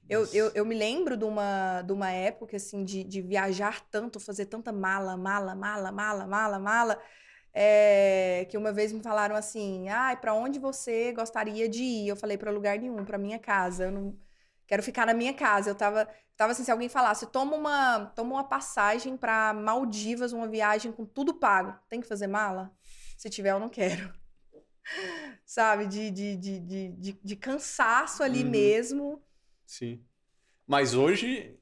Eu, eu, eu me lembro de uma, de uma época, assim, de, de viajar tanto, fazer tanta mala, mala, mala, mala, mala, mala, é, que uma vez me falaram assim, ai, pra onde você gostaria de ir? Eu falei, pra lugar nenhum, pra minha casa, eu não quero ficar na minha casa. Eu tava, tava assim, se alguém falasse, toma uma, toma uma passagem pra Maldivas, uma viagem com tudo pago, tem que fazer mala? Se tiver, eu não quero. Sabe, de, de, de, de, de, cansaço ali Uhum. mesmo. Sim. Mas hoje,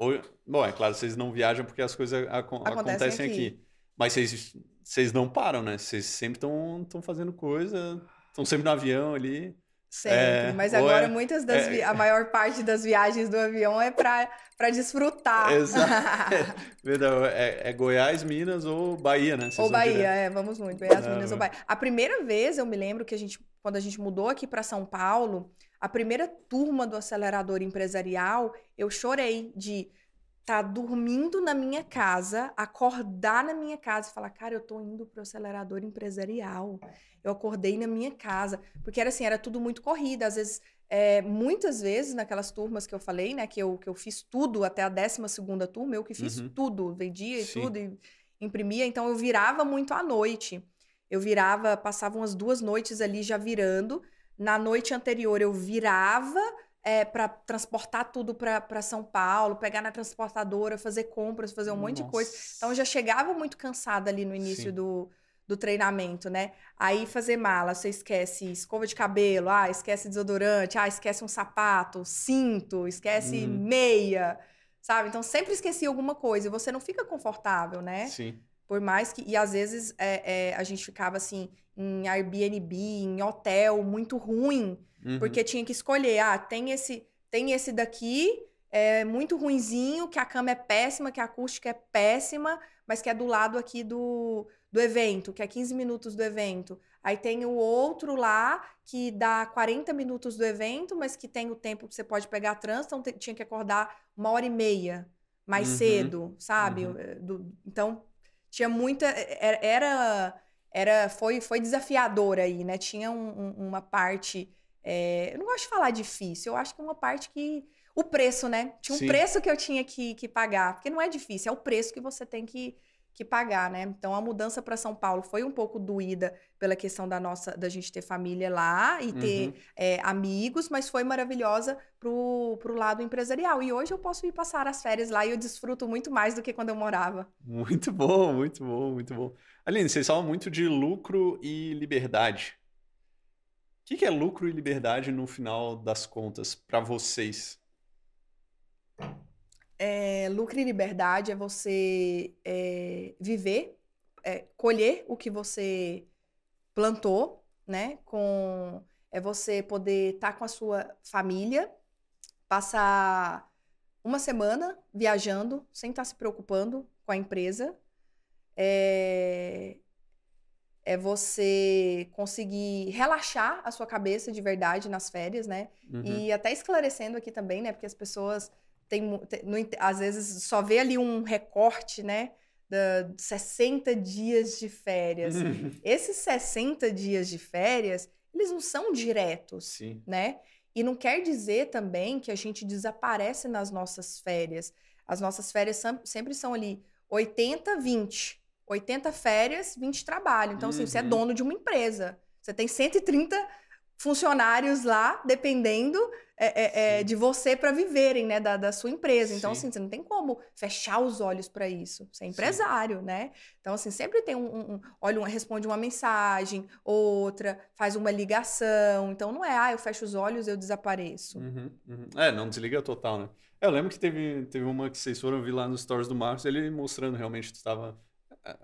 ho- Bom, é claro, vocês não viajam porque as coisas acon- Acontecem acontecem aqui. aqui. Mas vocês, vocês não param, né? Vocês sempre estão fazendo coisa, estão sempre no avião ali. Sempre. É, Mas agora é- muitas das é- a maior parte das viagens do avião é pra desfrutar. Exato. Verdade, é, é Goiás, Minas ou Bahia, né? Vocês Ou Bahia, direto. é, vamos muito. Goiás, Ah, Minas ou é. Bahia. A primeira vez eu me lembro que a gente, quando a gente mudou aqui para São Paulo, a primeira turma do acelerador empresarial, eu chorei de estar dormindo na minha casa, acordar na minha casa e falar, cara, eu tô indo pro acelerador empresarial. Eu acordei na minha casa, porque era assim, era tudo muito corrida, às vezes é, muitas vezes naquelas turmas que eu falei, né, que eu, que eu fiz tudo até a 12 segunda turma, eu que fiz Uhum. tudo, vendia e Sim. tudo, e imprimia, então eu virava muito à noite. Eu virava, passava umas duas noites ali já virando. Na noite anterior eu virava para transportar tudo para São Paulo, pegar na transportadora, fazer compras, fazer um monte de coisa. Então eu já chegava muito cansada ali no início Sim. do, do treinamento, né? Aí fazer mala, você esquece escova de cabelo, ah, esquece desodorante, ah, esquece um sapato, cinto, esquece Uhum. meia, sabe? Então sempre esquecia alguma coisa e você não fica confortável, né? Sim. Por mais que. E às vezes é, é, a gente ficava assim em Airbnb, em hotel, muito ruim, Uhum. porque tinha que escolher. Ah, tem esse, tem esse daqui, é muito ruinzinho, que a cama é péssima, que a acústica é péssima, mas que é do lado aqui do, do evento, que é 15 minutos do evento. Aí tem o outro lá que dá 40 minutos do evento, mas que tem o tempo que você pode pegar trânsito, então tinha que acordar uma hora e meia mais Uhum. cedo, sabe? Uhum. Eh, do- então tinha muita era era, era foi foi desafiador aí né tinha um- uma parte é, eu não gosto de falar difícil eu acho que é uma parte que o preço né tinha um Sim. preço que eu tinha que, que pagar porque não é difícil é o preço que você tem que que pagar, né? Então a mudança para São Paulo foi um pouco doída pela questão da nossa da gente ter família lá e ter Uhum. é, amigos, mas foi maravilhosa pro, pro lado empresarial. E hoje eu posso ir passar as férias lá e eu desfruto muito mais do que quando eu morava. Muito bom, muito bom, muito bom. Aline, vocês falam muito de lucro e liberdade. O que que é lucro e liberdade no final das contas para vocês? É, lucro e liberdade é você é, viver, é, colher o que você plantou, né? Com, é você poder estar com a sua família, passar uma semana viajando sem estar se preocupando com a empresa. É, é você conseguir relaxar a sua cabeça de verdade nas férias, né? Uhum. E até esclarecendo aqui também, né? Porque as pessoas têm, mu- te- não ent- às vezes só vê ali um recorte, né? Da 60 dias de férias. Esses 60 dias de férias, eles não são diretos, Sim. né? E não quer dizer também que a gente desaparece nas nossas férias. As nossas férias sempre são ali 80, 20. 80 férias, 20 trabalho. Então, assim, você é Uhum. dono de uma empresa. Você tem 130 funcionários lá, dependendo é, é, é, Sim. de você para viverem, né, da, da sua empresa. Então, Sim. assim, você não tem como fechar os olhos para isso. Você é empresário, né? Então, assim, sempre tem um, um- um- olha, um- responde uma mensagem, outra, faz uma ligação. Então, não é, ah, eu fecho os olhos, eu desapareço. Uhum, uhum. É, não desliga total, né? Eu lembro que teve, teve uma que vocês foram ver lá nos stories do Marcos, ele mostrando realmente que estava.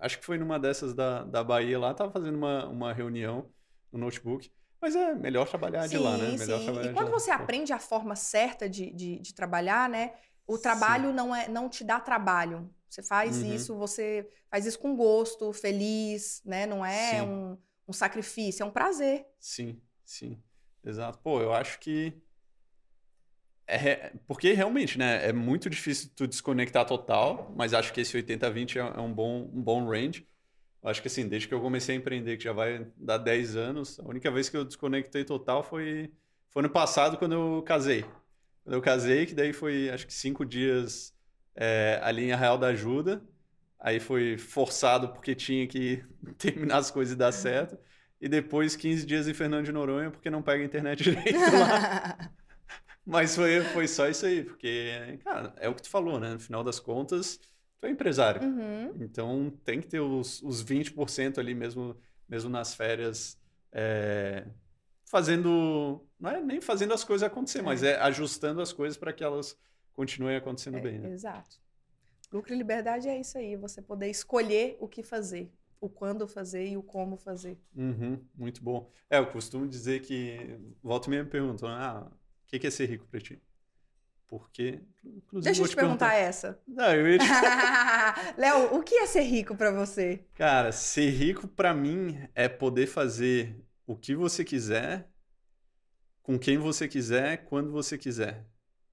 Acho que foi numa dessas da, da Bahia lá, tava fazendo uma, uma reunião no notebook. Mas é melhor trabalhar sim, de lá, né? Melhor sim. E quando você aprende a forma certa de, de, de trabalhar, né? O trabalho não, é, não te dá trabalho. Você faz uhum. isso, você faz isso com gosto, feliz, né? Não é um, um sacrifício, é um prazer. Sim, sim. Exato. Pô, eu acho que. É, porque realmente, né? É muito difícil tu desconectar total, mas acho que esse 80-20 é, é um bom, um bom range. Acho que assim, desde que eu comecei a empreender, que já vai dar 10 anos, a única vez que eu desconectei total foi, foi no passado, quando eu casei. Quando eu casei, que daí foi, acho que cinco dias é, ali em Arraial da Ajuda. Aí foi forçado porque tinha que terminar as coisas e dar certo. E depois 15 dias em Fernando de Noronha porque não pega a internet direito lá. Mas foi, foi só isso aí, porque, cara, é o que tu falou, né? No final das contas, tu é empresário. Uhum. Então tem que ter os, os 20% ali mesmo, mesmo nas férias, é, fazendo. Não é nem fazendo as coisas acontecer, é. mas é ajustando as coisas para que elas continuem acontecendo é, bem. Né? Exato. Lucro e liberdade é isso aí, você poder escolher o que fazer, o quando fazer e o como fazer. Uhum, muito bom. É, eu costumo dizer que. Volta e me perguntam, ah, o que é ser rico para ti? Porque, inclusive, Deixa eu te, perguntar, perguntar, essa. Não, eu ia te... Léo, o que é ser rico para você? Cara, ser rico para mim é poder fazer o que você quiser, com quem você quiser, quando você quiser.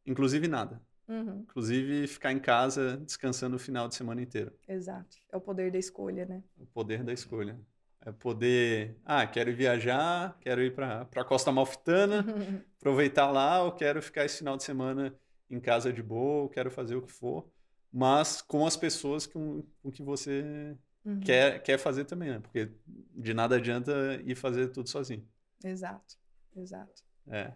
Inclusive nada. Uhum. Inclusive ficar em casa descansando o final de semana inteiro. Exato. É o poder da escolha, né? O poder da escolha. É poder. Ah, quero viajar, quero ir para a Costa Malfitana, aproveitar lá, ou quero ficar esse final de semana em casa de boa, quero fazer o que for, mas com as pessoas com, com que você uhum. quer, quer fazer também, né? Porque de nada adianta ir fazer tudo sozinho. Exato, exato. É.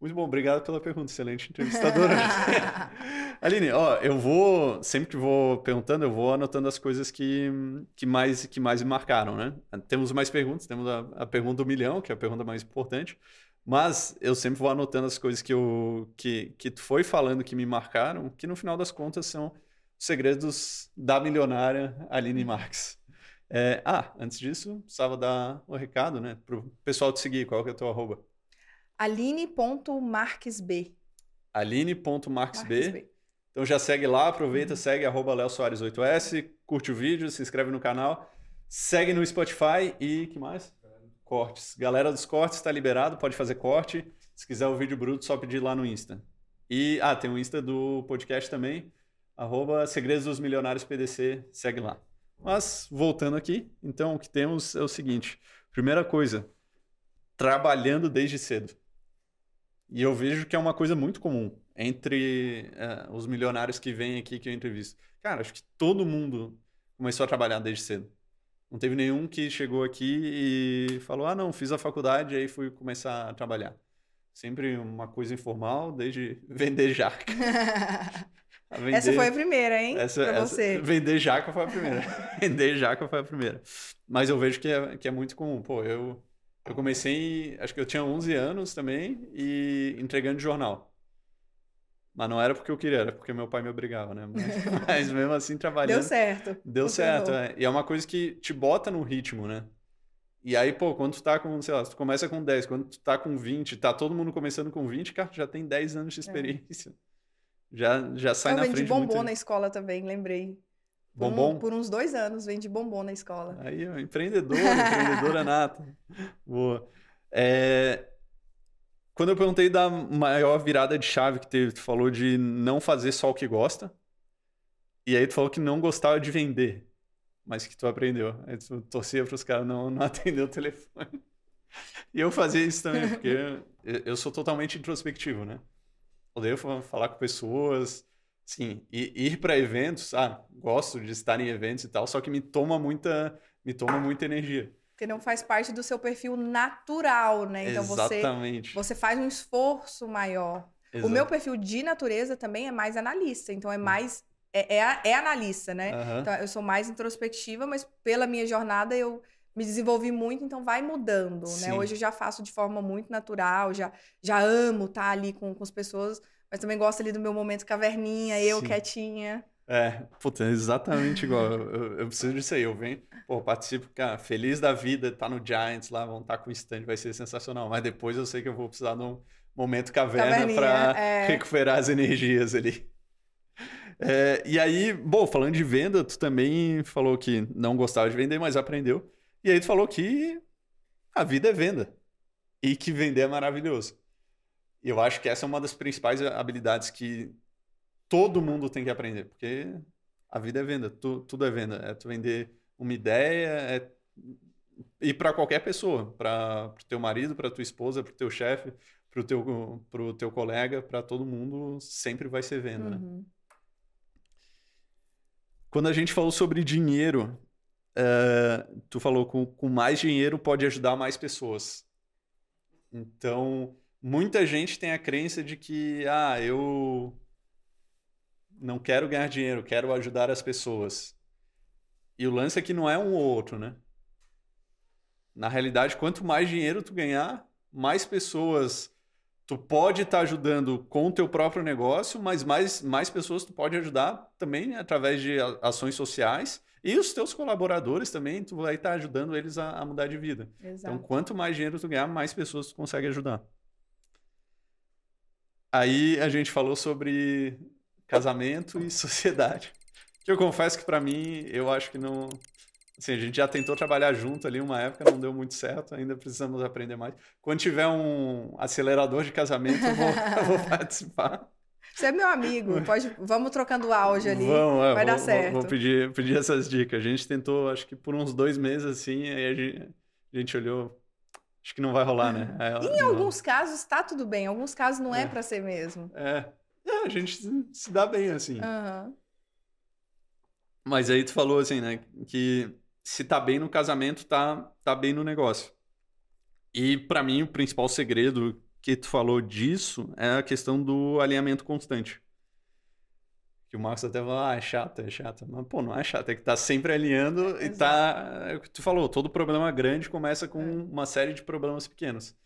Muito bom, obrigado pela pergunta, excelente entrevistadora. Aline, ó, eu vou, sempre que vou perguntando, eu vou anotando as coisas que, que, mais, que mais me marcaram, né? Temos mais perguntas, temos a, a pergunta do milhão, que é a pergunta mais importante, mas eu sempre vou anotando as coisas que, eu, que, que tu foi falando que me marcaram, que no final das contas são os segredos da milionária Aline Marques. É, ah, antes disso, precisava dar o um recado, né? Para o pessoal te seguir, qual que é o teu arroba? Aline.marquesb. Aline.marquesb. Então já segue lá, aproveita, uhum. segue arroba Léo Soares 8S, curte o vídeo, se inscreve no canal, segue no Spotify e que mais? Cortes. Galera dos cortes está liberado, pode fazer corte. Se quiser o vídeo bruto, só pedir lá no Insta. E, ah, tem o Insta do podcast também, arroba Segredos dos Milionários PDC, segue lá. Mas, voltando aqui, então o que temos é o seguinte. Primeira coisa, trabalhando desde cedo. E eu vejo que é uma coisa muito comum entre uh, os milionários que vêm aqui que eu entrevisto. Cara, acho que todo mundo começou a trabalhar desde cedo. Não teve nenhum que chegou aqui e falou: ah, não, fiz a faculdade e aí fui começar a trabalhar. Sempre uma coisa informal, desde vender jaca. Vender... Essa foi a primeira, hein? Essa, pra essa... você. Vender jaca foi a primeira. vender jaca foi a primeira. Mas eu vejo que é, que é muito comum. Pô, eu eu comecei, acho que eu tinha 11 anos também, e entregando jornal. Mas não era porque eu queria, era porque meu pai me obrigava, né? Mas, mas mesmo assim, trabalhando. Deu certo. Deu certo, é. E é uma coisa que te bota no ritmo, né? E aí, pô, quando tu tá com, sei lá, tu começa com 10, quando tu tá com 20, tá todo mundo começando com 20, cara, já tem 10 anos de é. experiência. É. Já, já sai eu na frente. Eu vendi bombom muito... na escola também, lembrei. Bombom? Por, por uns dois anos, vendi bombom na escola. Aí, ó, empreendedora, empreendedora nata. Boa. É... Quando eu perguntei da maior virada de chave que teve, tu falou de não fazer só o que gosta. E aí tu falou que não gostava de vender, mas que tu aprendeu. Aí tu torcia para os caras não, não atender o telefone. E eu fazia isso também, porque eu sou totalmente introspectivo, né? Odeio falar com pessoas, Sim, e ir para eventos, ah, gosto de estar em eventos e tal, só que me toma muita, me toma muita energia. Porque não faz parte do seu perfil natural, né? Então Exatamente. você você faz um esforço maior. Exato. O meu perfil de natureza também é mais analista, então é hum. mais é, é, é analista, né? Uhum. Então eu sou mais introspectiva, mas pela minha jornada eu me desenvolvi muito, então vai mudando, né? Hoje eu já faço de forma muito natural, já já amo estar ali com, com as pessoas mas também gosto ali do meu momento caverninha, eu Sim. quietinha. É, puta, é exatamente igual. Eu, eu, preciso disso aí. Eu venho, pô, participo, cara, feliz da vida, tá no Giants lá, vão estar tá com o stand, vai ser sensacional. Mas depois eu sei que eu vou precisar de um momento caverna para é... recuperar as energias ali. É, e aí, bom, falando de venda, tu também falou que não gostava de vender, mas aprendeu. E aí tu falou que a vida é venda. E que vender é maravilhoso. Eu acho que essa é uma das principais habilidades que todo mundo tem que aprender, porque a vida é venda, tu, tudo é venda. É tu vender uma ideia, é e para qualquer pessoa, para o teu marido, para tua esposa, para o teu chefe, para o teu, pro teu colega, para todo mundo, sempre vai ser venda, né? uhum. né? Quando a gente falou sobre dinheiro, uh, tu falou com, com mais dinheiro pode ajudar mais pessoas. Então, muita gente tem a crença de que, ah, eu não quero ganhar dinheiro, quero ajudar as pessoas. E o lance é que não é um ou outro, né? Na realidade, quanto mais dinheiro tu ganhar, mais pessoas tu pode estar tá ajudando com o teu próprio negócio, mas mais, mais pessoas tu pode ajudar também né, através de ações sociais. E os teus colaboradores também, tu vai estar tá ajudando eles a, a mudar de vida. Então, Exato. Então, quanto mais dinheiro tu ganhar, mais pessoas tu consegue ajudar. Aí a gente falou sobre casamento e sociedade. Que eu confesso que para mim, eu acho que não. Assim, a gente já tentou trabalhar junto ali uma época, não deu muito certo, ainda precisamos aprender mais. Quando tiver um acelerador de casamento, eu vou, eu vou participar. Você é meu amigo, pode, vamos trocando áudio ali, vamos, é, vai vou, dar certo. Vou, vou, pedir, pedir essas dicas. A gente tentou, acho que por uns dois meses assim, aí a gente, a gente olhou, acho que não vai rolar, né? Em não... alguns casos está tudo bem, em alguns casos não é, é para ser mesmo. É, é, a gente se dá bem, assim. Uhum. Mas aí tu falou, assim, né? Que se tá bem no casamento, tá, tá bem no negócio. E para mim, o principal segredo que tu falou disso é a questão do alinhamento constante. Que o Marcos até falou, ah, é chato, é chato. Mas, pô, não é chato, é que tá sempre alinhando é, e tá... É o que tu falou, todo problema grande começa com é. uma série de problemas pequenos.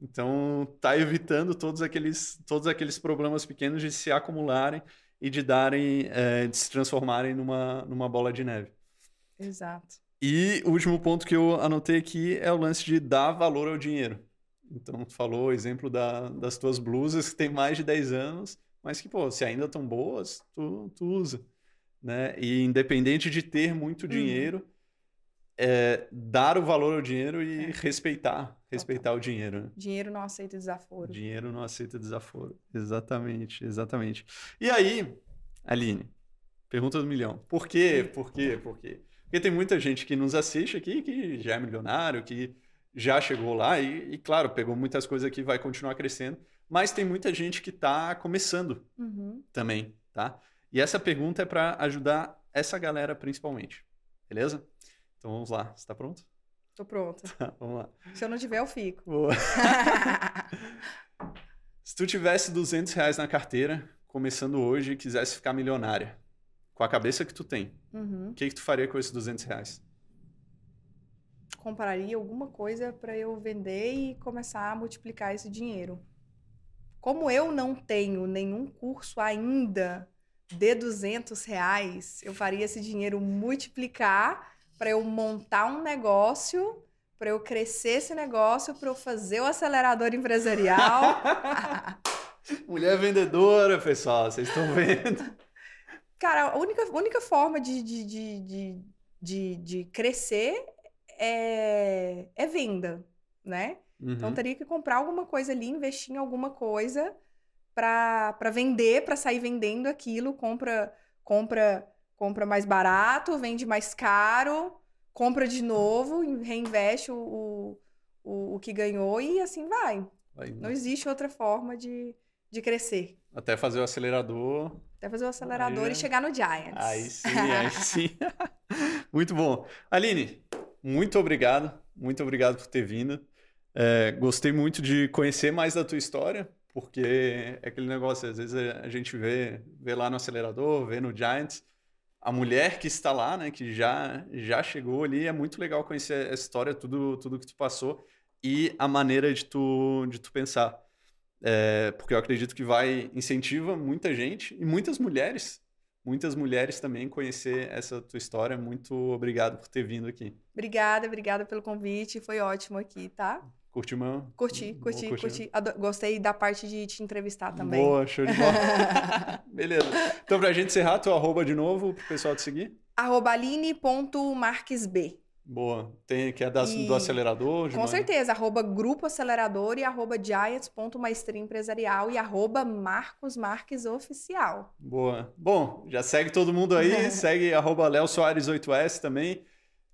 Então, tá evitando todos aqueles, todos aqueles problemas pequenos de se acumularem e de darem, é, de se transformarem numa, numa bola de neve. Exato. E o último ponto que eu anotei aqui é o lance de dar valor ao dinheiro. Então, tu falou o exemplo da, das tuas blusas que tem mais de 10 anos, mas que, pô, se ainda estão boas, tu, tu usa. Né? E independente de ter muito uhum. dinheiro, é, dar o valor ao dinheiro e é. respeitar, respeitar o dinheiro. Né? Dinheiro não aceita desaforo. Dinheiro não aceita desaforo. Exatamente, exatamente. E aí, Aline, pergunta do milhão. Por quê? Por quê? Por quê? Porque tem muita gente que nos assiste aqui que já é milionário, que já chegou lá e, e claro, pegou muitas coisas aqui, vai continuar crescendo. Mas tem muita gente que está começando uhum. também, tá? E essa pergunta é para ajudar essa galera principalmente, beleza? Então vamos lá. Você tá pronto? Tô pronta. Tá, vamos lá. Se eu não tiver, eu fico. Boa. Se tu tivesse 200 reais na carteira, começando hoje, e quisesse ficar milionária, com a cabeça que tu tem, uhum. o que, que tu faria com esses 200 reais? Compraria alguma coisa para eu vender e começar a multiplicar esse dinheiro. Como eu não tenho nenhum curso ainda de 200 reais, eu faria esse dinheiro multiplicar para eu montar um negócio, para eu crescer esse negócio, para eu fazer o acelerador empresarial. Mulher vendedora, pessoal, vocês estão vendo? Cara, a única, única forma de, de, de, de, de, de crescer é, é venda, né? Então, uhum. Então teria que comprar alguma coisa ali, investir em alguma coisa para vender, para sair vendendo aquilo, compra compra compra mais barato, vende mais caro, compra de novo, reinveste o, o, o que ganhou e assim vai. Não existe outra forma de, de crescer. Até fazer o acelerador. Até fazer o acelerador aí, e chegar no Giants. Aí sim, aí sim. muito bom. Aline, muito obrigado. Muito obrigado por ter vindo. É, gostei muito de conhecer mais da tua história, porque é aquele negócio, às vezes a gente vê, vê lá no acelerador, vê no Giants, a mulher que está lá, né, que já já chegou ali, é muito legal conhecer a história, tudo tudo que tu passou e a maneira de tu de tu pensar. É, porque eu acredito que vai incentiva muita gente e muitas mulheres, muitas mulheres também conhecer essa tua história. Muito obrigado por ter vindo aqui. Obrigada, obrigada pelo convite. Foi ótimo aqui, tá? Curtiu mesmo? Curti, curti, curti. Gostei da parte de te entrevistar também. Boa, show de bola. Beleza. Então, pra gente encerrar, teu arroba de novo, pro pessoal te seguir. Arroba aline.marquesb. Boa. Tem, que é das, e... do acelerador? Com certeza. Arroba Grupo Acelerador e arroba Giants.maestria empresarial e arroba Marcos Marques Oficial. Boa. Bom, já segue todo mundo aí. segue arroba Léo Soares 8S também.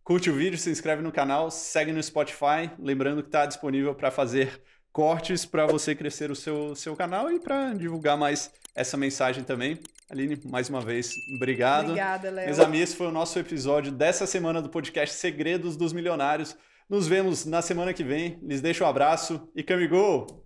Curte o vídeo, se inscreve no canal, segue no Spotify. Lembrando que está disponível para fazer cortes para você crescer o seu, seu canal e para divulgar mais essa mensagem também. Aline, mais uma vez, obrigado. Obrigada, Léo. Meus amigos, esse foi o nosso episódio dessa semana do podcast Segredos dos Milionários. Nos vemos na semana que vem. Lhes deixo um abraço e Camigol!